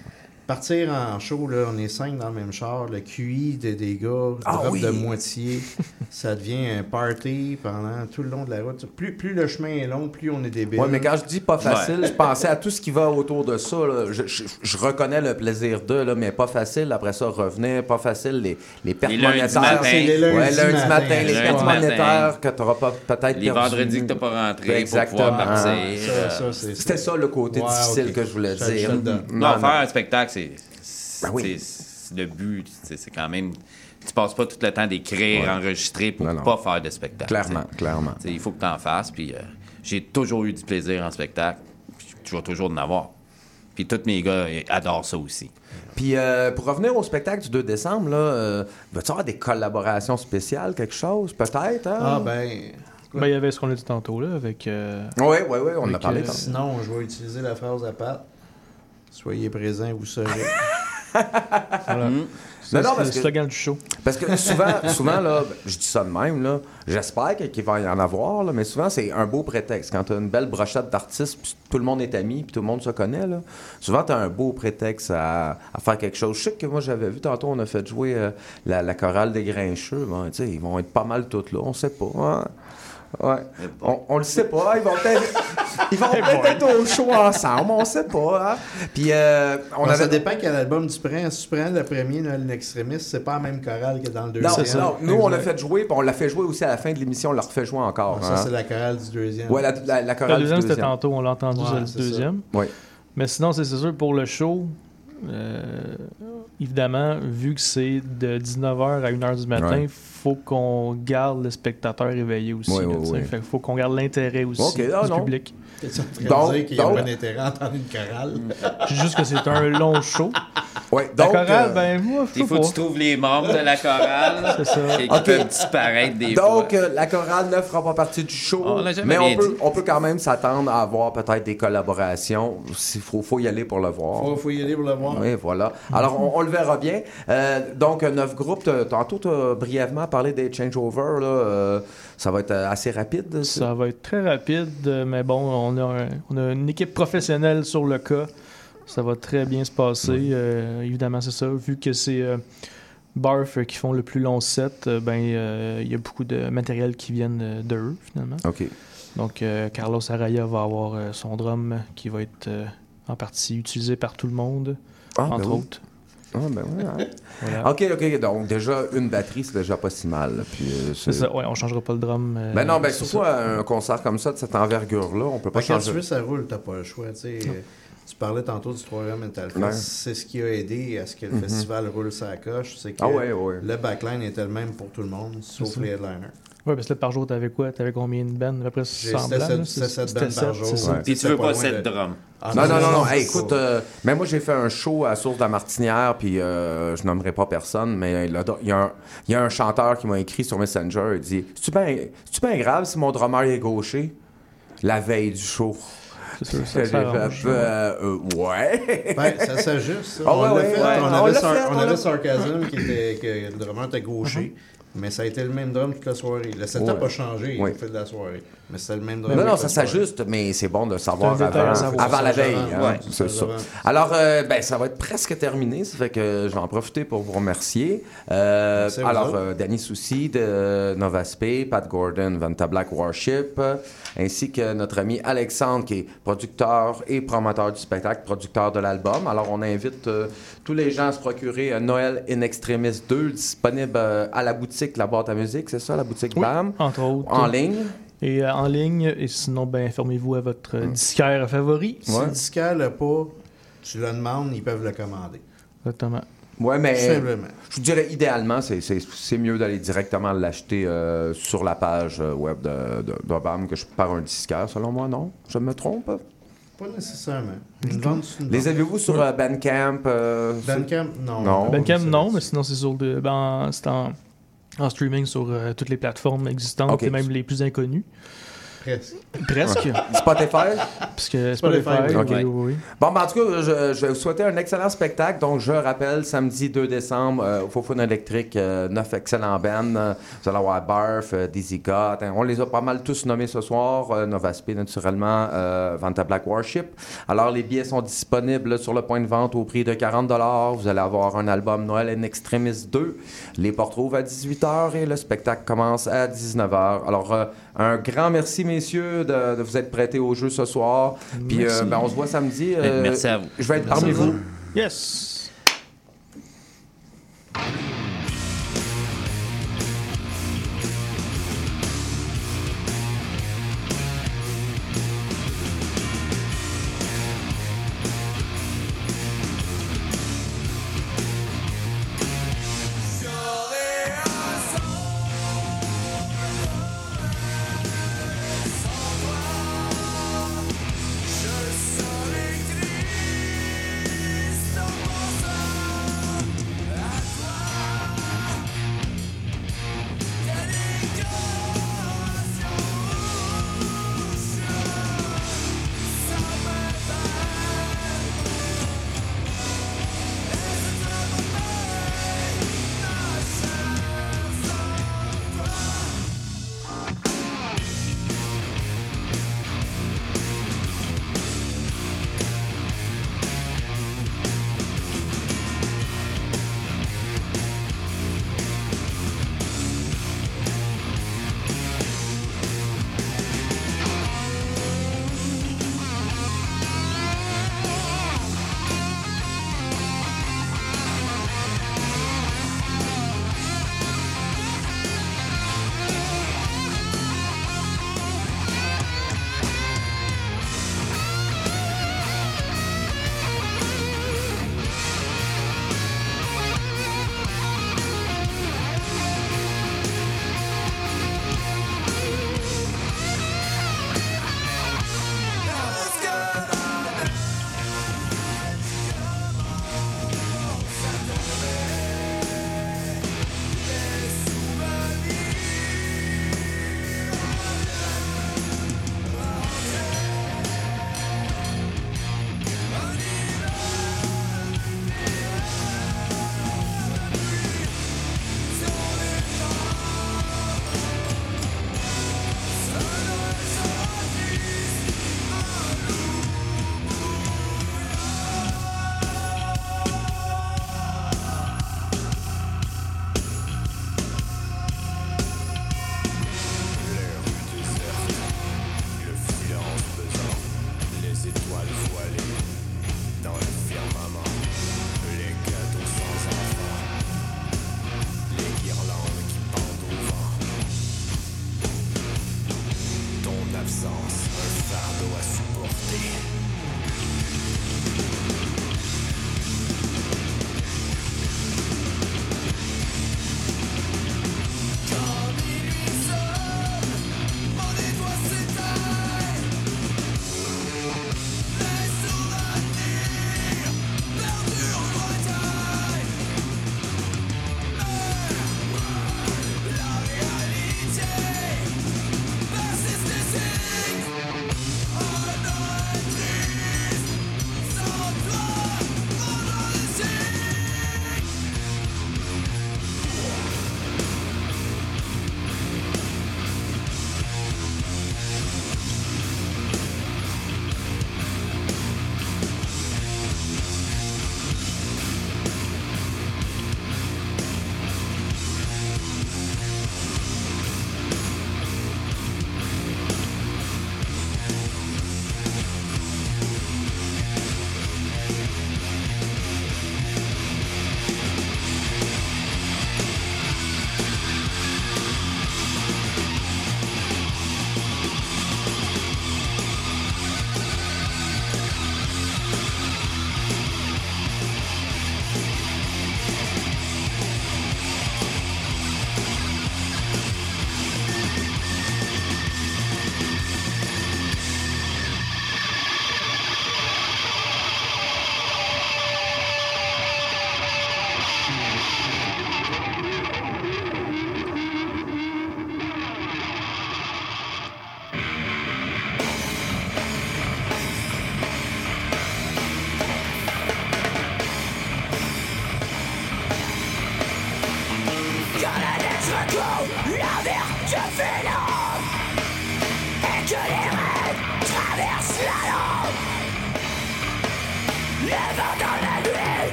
Partir en show, là, on est cinq dans le même char, le QI des, des gars, Ah drop oui. de moitié, <laughs> ça devient un party pendant tout le long de la route. Plus, plus le chemin est long, plus on est débile. Ouais, mais quand je dis pas facile, Ouais. je pensais à tout ce qui va autour de ça. là. Je, je- je reconnais le plaisir de, là, mais pas facile. Après ça, revenir, pas facile. Les, les pertes Les monétaires. matin. C'est les lundis, lundis lundi matin. matin, les pertes monétaires que tu n'auras pas peut-être Les vendredis que t'as pas rentré Exactement. pour pouvoir partir. Ça, ça, c'est- C'était ça le côté Ouais, difficile que je voulais dire. Non, faire un spectacle, c'est. Ben oui. c'est- Le but, c'est quand même. Tu passes pas tout le temps d'écrire, Ouais. enregistrer pour Non, non. pas faire de spectacle. Clairement, t'sais. clairement. T'sais, il faut que tu en fasses. Puis euh, j'ai toujours eu du plaisir en spectacle. Tu vas toujours en avoir. Puis tous mes gars adorent ça aussi. Puis euh, pour revenir au spectacle du 2 décembre, là, euh, vas-tu avoir des collaborations spéciales, quelque chose? Peut-être, hein? Ah, ben. Ben, il y avait ce qu'on a dit tantôt, là, avec... euh, Oui, oui, oui, on en a parlé euh, tantôt. Sinon, je vais utiliser la phrase à Pat. Soyez présents, vous saurez. <laughs> Voilà. Non, Ça, non, c'est parce le que- slogan du show. Parce que souvent, <laughs> souvent là, je dis ça de même, là, j'espère qu'il va y en avoir, là, mais souvent, c'est un beau prétexte. Quand tu as une belle brochette d'artistes, puis tout le monde est ami, puis tout le monde se connaît, là, souvent, tu as un beau prétexte à, à faire quelque chose. Je sais que moi, j'avais vu tantôt, on a fait jouer euh, la, la chorale des Grincheux. Bon, tu sais, ils vont être pas mal toutes là, on sait pas. hein. Ouais. On, on le sait pas. Ils vont peut-être ils <laughs> vont peut-être être au show ensemble. On sait pas. hein. Puis euh, on On avait Ça dépend quel album tu prends. Si tu prends le premier, l'extrémiste, c'est pas la même chorale que dans le Non, deuxième. non, nous, on l'a fait jouer, puis on l'a fait jouer aussi à la fin de l'émission, on l'a refait jouer encore. Ça, hein. c'est la chorale du deuxième. Ouais, la, la, la chorale Le du deuxième, c'était tantôt, on l'a entendu, Ouais, c'est le deuxième. Oui. Mais sinon, c'est c'est sûr, pour le show, euh, évidemment, vu que c'est de 19h à 1h du matin, il Ouais. Faut qu'on garde le spectateur éveillé aussi. Oui, là, oui, tu sais. oui. Fait qu'il faut qu'on garde l'intérêt aussi Ok, ah, du non. public. Donc- dire qu'il y a donc- un intérêt à entendre une chorale? C'est juste que c'est un long show. Ouais, La donc, chorale, euh, ben, moi, Il faut que tu trouves les membres de la chorale <laughs> C'est ça. qui peuvent disparaître des Donc, fois. euh, la chorale ne fera pas partie du show, On mais on peut, on peut quand même s'attendre à avoir peut-être des collaborations. Il faut, faut y aller pour le voir. Faut, faut y aller pour le voir. Oui, voilà. Alors, on, on le verra bien. Euh, donc, neuf groupes. T'as- Tantôt, tu as brièvement parlé des changeovers. Là, euh, ça va être euh, assez rapide. ça? Ça va être très rapide, euh, mais bon, on a, un- on a une équipe professionnelle sur le cas. Ça va très bien se passer. Euh, évidemment, c'est ça. Vu que c'est euh, Barf euh, qui font le plus long set, euh, ben euh, il y a beaucoup de matériel qui viennent euh, de eux, finalement. OK. Donc, euh, Carlos Araya va avoir euh, son drum qui va être euh, en partie utilisé par tout le monde, Ah, entre ben oui. autres. Ah, ben oui, hein. Voilà. OK, OK. Donc, déjà, une batterie, c'est déjà pas si mal. Puis, euh, C'est ça, ouais, on changera pas le drum. euh, Ben non, ben surtout un concert comme ça, de cette envergure-là, on peut pas Ben, quand changer. tu veux, ça roule, t'as pas le choix. Tu sais, tu parlais tantôt du 3 Metal Fest. Ouais. C'est ce qui a aidé à ce que le Mhm. festival roule sa coche. C'est que Ah ouais, ouais. le backline était le même pour tout le monde, sauf les headliners. Ouais, parce que là, par jour, t'avais quoi? T'avais combien de bands À peu près J'ai- semblable. c'était sept- là? c'était sept C'était bands par jour. c'est ça. Ouais. Puis tu c'est veux pas pas loin cette de- drum. Ah, Non, non, non, non. c'est Hey, écoute, euh, mais moi, j'ai fait un show à Source de la Martinière, puis euh, je nommerai pas personne, mais il y y a un, chanteur qui m'a écrit sur Messenger, il dit C'est-tu bien bien grave si mon drummer est gaucher La veille du show. C'est sûr, ça s'arrange. fait, euh, euh, ouais. Ben, ça s'ajuste. ça. Ah on ouais, l'a ouais, fait, ouais. on On avait, l'a Sar- fait, on avait Sarcasm qui était que le drummer était gaucher, mais ça a été le même drum toute la soirée. Le setup Ouais. a changé au fil de la soirée, mais c'était le même. Non, non, ça s'ajuste, mais c'est bon de savoir C'est avant, à savoir. avant la veille. hein, Ouais, c'est ça. Alors, euh, ben, ça va être presque terminé, ça fait que je vais en profiter pour vous remercier. Euh, Merci alors, euh, Danny Soucy de Novaspe, Pat Gordon, Vanta Black Warship, ainsi que notre ami Alexandre, qui est producteur et promoteur du spectacle, producteur de l'album. Alors, on invite euh, tous les gens à se procurer euh, Noël in Extremis 2, disponible euh, à la boutique La Boîte à musique, c'est ça, la boutique Oui, BAM? entre autres. En ligne? Et euh, en ligne, et sinon, ben, informez-vous à votre euh, disquaire favori. Si le disquaire l'a pas, tu le demandes, ils peuvent le commander. Exactement. Ouais, mais Tout simplement. je vous dirais idéalement, c'est- c'est c'est mieux d'aller directement l'acheter euh, sur la page euh, web de, de, de BAM que je par un disquaire, selon moi, non? Je me trompe? Pas nécessairement. Une vente, c'est une Les vente. avez-vous sur Ouais. euh, Bandcamp? euh, Bandcamp, non. Non. Bandcamp, non, mais sinon, c'est sur le- ben, c'est en, en streaming sur euh, toutes les plateformes existantes et même les plus inconnues. Presque. Presque. Spotify? apps que Spotify. OK. oui, oui. Bon, ben, en tout cas, je, je vais vous souhaiter un excellent spectacle. Donc, je rappelle, samedi 2 décembre, euh, au Faux électrique, euh, neuf excellents bands. Euh, vous allez avoir Barf, euh, Dizzy Cut. hein, on les a pas mal tous nommés ce soir. Euh, Nova Speed, naturellement, euh, Vanta Black Warship. Alors, les billets sont disponibles sur le point de vente au prix de 40 Vous allez avoir un album Noël in Extremis 2. Les portes rouvrent à 18h et le spectacle commence à 19h. Alors, euh, un grand merci, messieurs, de, de vous être prêtés au jeu ce soir. Puis, euh, ben, on se voit samedi. Ben, merci à vous. Je vais être Merci parmi vous. vous. Yes.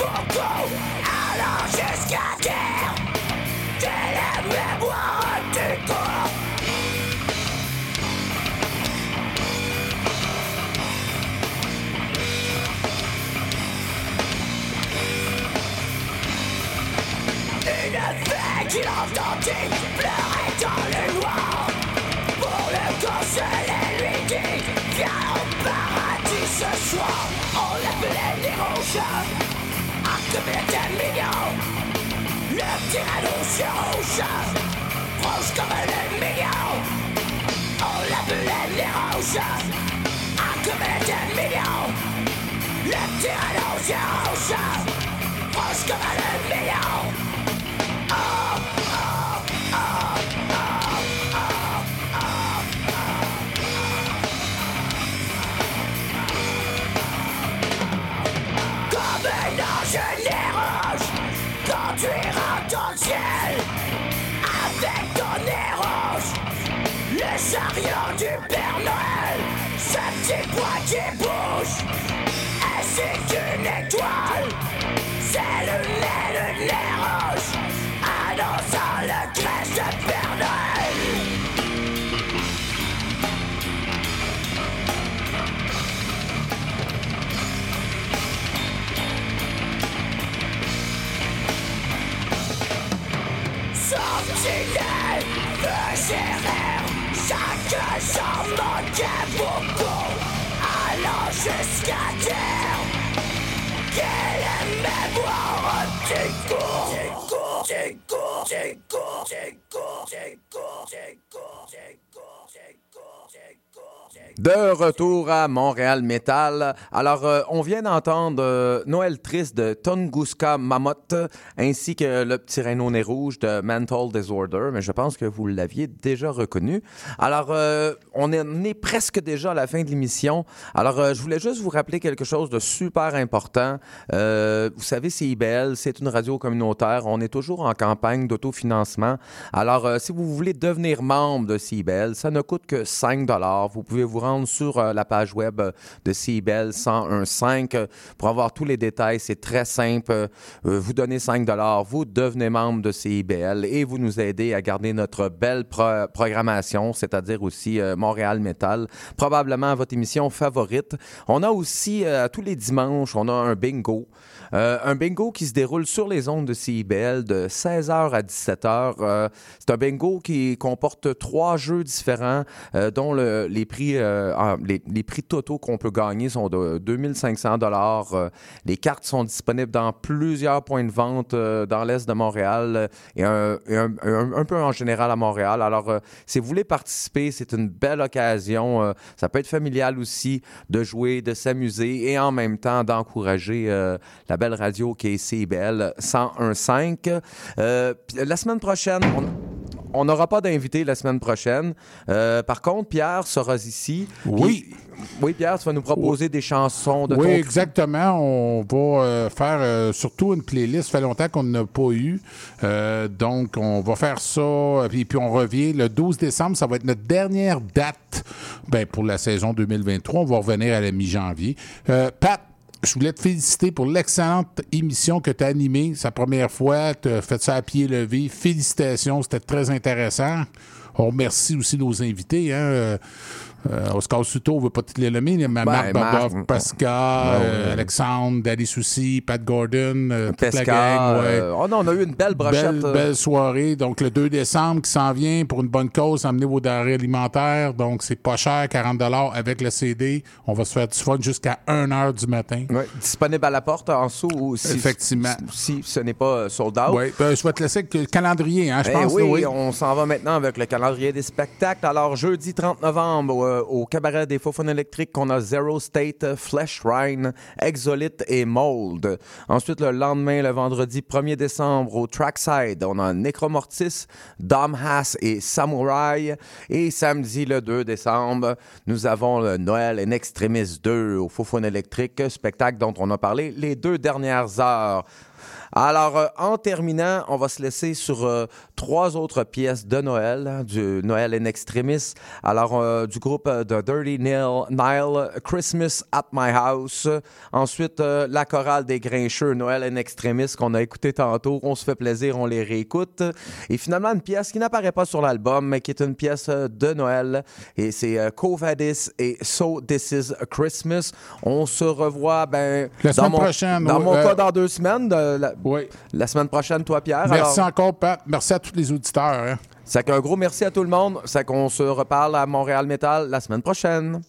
Beaucoup Alors jusqu'à terre Dès la mémoire du corps Une fée qu'il entendit pleurer dans le noir Pour le consoler lui dit Viens au paradis ce soir. On l'appelait les rouges Jeden milion Naptiraną się ocean Polska jeden milion Olepylenie ocean A jeden milion Naptiraną się ocean Polska jeden milion qui bouge. Ainsi qu'une étoile. C'est le nez, le nez rouge. Annonçant le crèche de Père Noël. Sentinelle de gérer Chaque beaucoup Allant jusqu'à Terre Quel est mes bras De retour à Montréal Metal. Alors, euh, on vient d'entendre euh, Noël Triste de Tunguska Mammoth ainsi que Le Petit Rhino Nez Rouge de Mental Disorder, mais je pense que vous l'aviez déjà reconnu. Alors, euh, on est, presque déjà à la fin de l'émission. Alors, je voulais juste vous rappeler quelque chose de super important. Vous savez, CIBL, c'est une radio communautaire. On est toujours en campagne d'autofinancement. Alors, si vous voulez devenir membre de CIBL, ça ne coûte que 5 Vous pouvez vous rendre sur euh, la page web euh, de CIBL 1015 euh, pour avoir tous les détails. C'est très simple. Euh, vous donnez 5 vous devenez membre de CIBL et vous nous aidez à garder notre belle pro- programmation, c'est-à-dire aussi Montréal Metal, probablement votre émission favorite. On a aussi, tous les dimanches, on a un bingo. Euh, un bingo qui se déroule sur les ondes de CIBL de 16h à 17h. Euh, c'est un bingo qui comporte trois jeux différents, euh, dont le- les, prix, les, prix totaux qu'on peut gagner sont de 2500 dollars. les cartes sont disponibles dans plusieurs points de vente dans l'est de Montréal et, un, un- peu en général à Montréal. Alors, si vous voulez participer, c'est une belle occasion. ça peut être familial aussi de jouer, de s'amuser et en même temps d'encourager la belle radio qui est CIBL 1015. Euh, la semaine prochaine, on- on n'aura pas d'invité la semaine prochaine. Euh, par contre, Pierre sera ici. Oui. Oui, Pierre, tu vas nous proposer des chansons de oui, ton exactement. On va euh, faire euh, surtout une playlist. Ça fait longtemps qu'on n'a pas eu. Donc, on va faire ça. euh, Puis, puis on revient le 12 décembre. Ça va être notre dernière date ben, pour la saison 2023. On va revenir à la mi-janvier. Pat, je voulais te féliciter pour l'excellente émission que tu as animée. Sa première fois, tu as fait ça à pied levé. Félicitations, c'était très intéressant. On remercie aussi nos invités. Hein. Euh, Oscar Suto, on ne veut pas te les nommer, mais Ben, Marc Bordoff, Marc, Pascal, Ben, ouais. Alexandre, Daddy Souci, Pat Gordon, euh, toute la Pesca. gang. ouais. euh, oh non, on a eu une belle brochette. Belle, euh, belle soirée. Donc, le 2 décembre qui s'en vient pour une bonne cause, amener vos denrées alimentaires. Donc, c'est pas cher, 40 avec le CD. On va se faire du fun jusqu'à 1 h du matin. ouais, disponible à la porte en dessous ou si, Effectivement. si, si ce n'est pas sold out. Oui, ben, je vais te laisser avec le calendrier, hein, je Eh pense. oui, oui. on s'en va maintenant avec le calendrier des spectacles. Alors, jeudi 30 novembre, euh, au cabaret des Faux électriques, on a Zero State, euh, Flesh Rhine, Exolite et Mold. Ensuite, le lendemain, le vendredi 1er décembre, au Trackside, on a Necromortis, Dom Hass et Samurai. Et samedi, le 2 décembre, nous avons le Noël in Extremis 2 au Faux électrique, spectacle dont on a parlé les deux dernières heures. Alors, euh, en terminant, on va se laisser sur euh, trois autres pièces de Noël, hein, du Noël in Extremis. Alors, euh, du groupe euh, de Dirty Nile, Nile, Christmas at My House. Ensuite, euh, la chorale des Grincheux, Noël in Extremis, qu'on a écouté tantôt. On se fait plaisir, on les réécoute. Et finalement, une pièce qui n'apparaît pas sur l'album, mais qui est une pièce euh, de Noël. Et c'est euh, Covadis et So This Is Christmas. On se revoit, ben, dans mon, prochaine, Dans mon cas, dans deux semaines. de la, Oui. la semaine prochaine, toi, Pierre. Merci Alors, encore, Pat. Merci à tous les auditeurs. hein. c'est qu'un gros merci à tout le monde. C'est qu'on se reparle à Montréal Metal la semaine prochaine.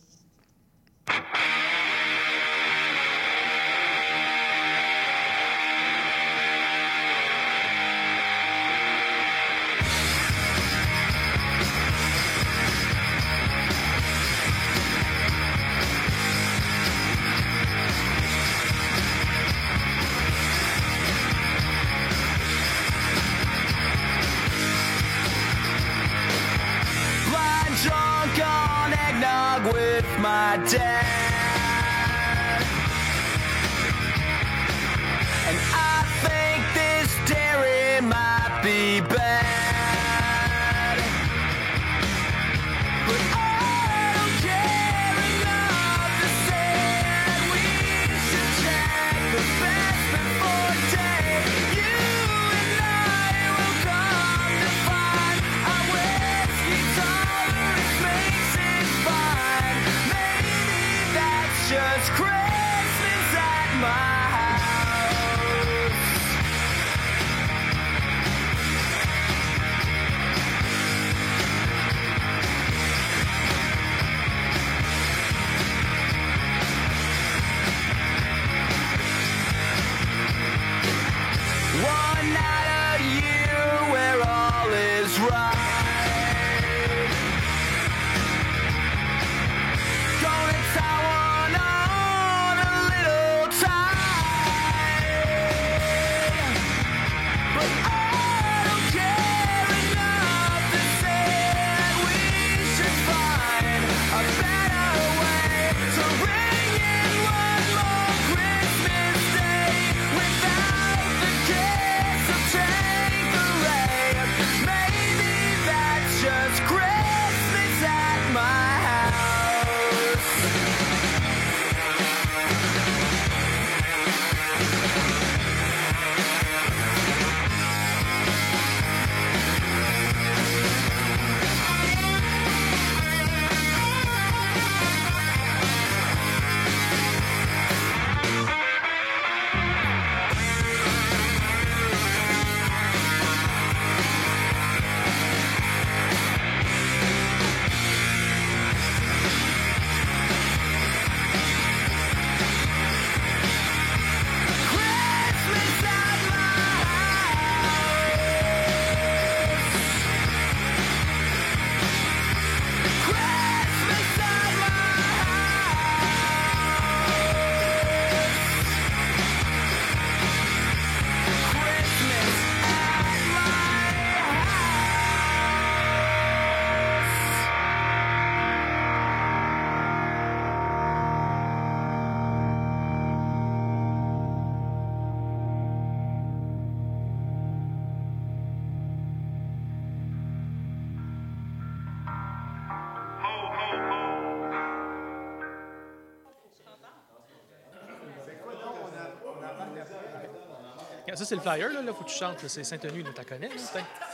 Ça, c'est le flyer, là. là faut que tu chantes. C'est Saint-Denis, là. T'as connais, là?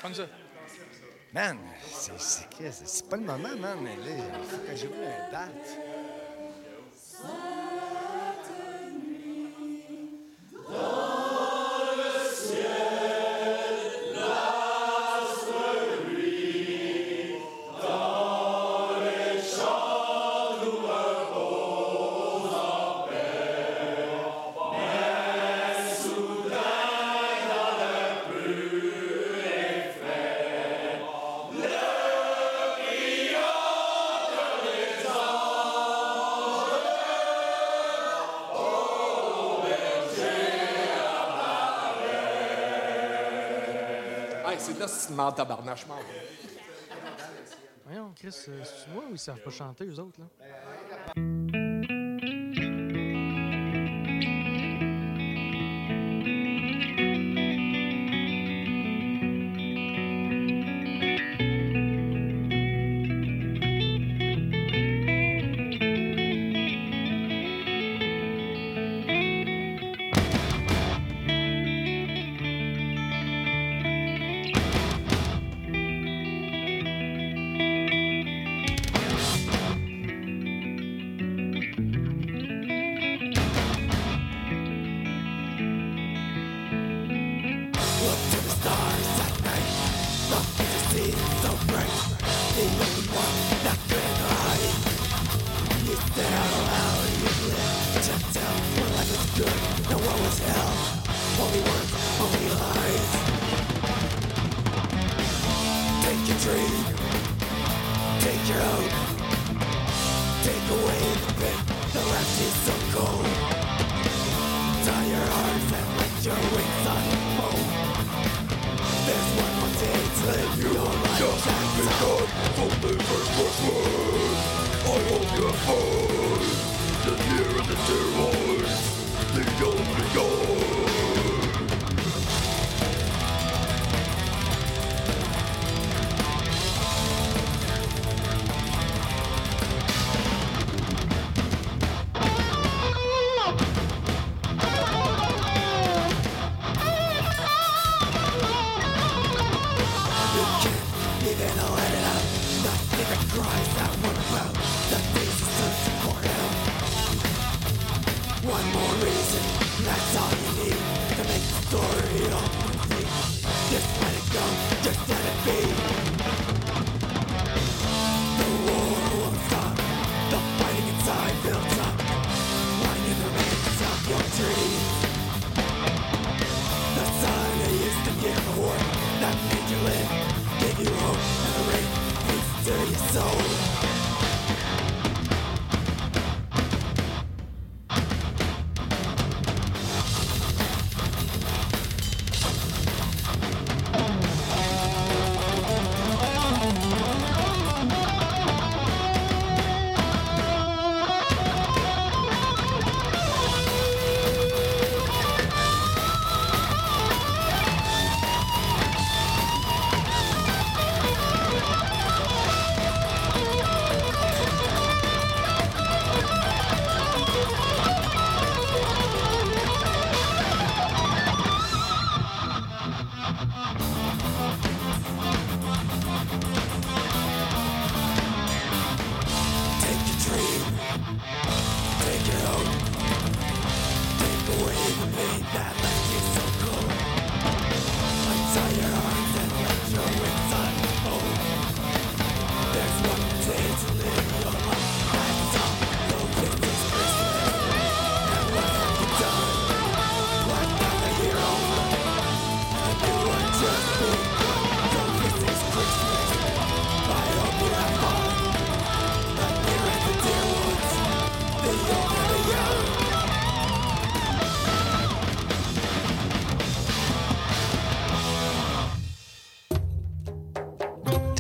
Prends ça. Man, c'est- c'est c'est pas le moment, man, mais là, faut que j'ouvre un date. C'est une tabarnache. Voyons, Chris, euh, c'est moi ou ils savent pas chanter, eux autres, là?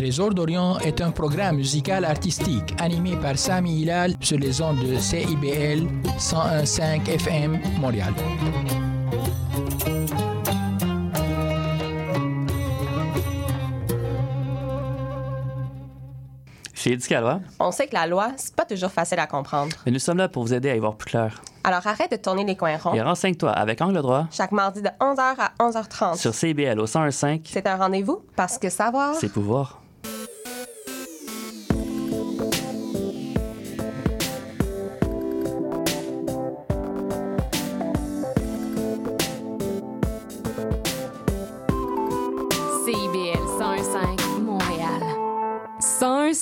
Trésor d'Orient est un programme musical artistique animé par Sami Hilal sur les ondes de CIBL 101.5 FM Montréal. Chez Éducalois, On sait que la loi, c'est pas toujours facile à comprendre. mais nous sommes là pour vous aider à y voir plus clair. Alors arrête de tourner les coins ronds. Et renseigne-toi avec Angle Droit Chaque mardi de 11h à 11h30. sur CIBL au 101.5. C'est un rendez-vous parce que savoir. C'est pouvoir.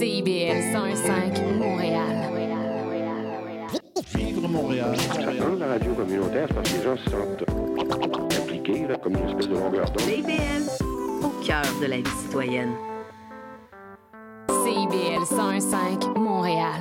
CIBL 101.5 Montréal. Vivre Montréal. la radio communautaire, c'est parce que les gens se sentent impliqués, là, comme une espèce de longueur d'onde? CIBL, au cœur de la vie citoyenne. CIBL 101.5 Montréal.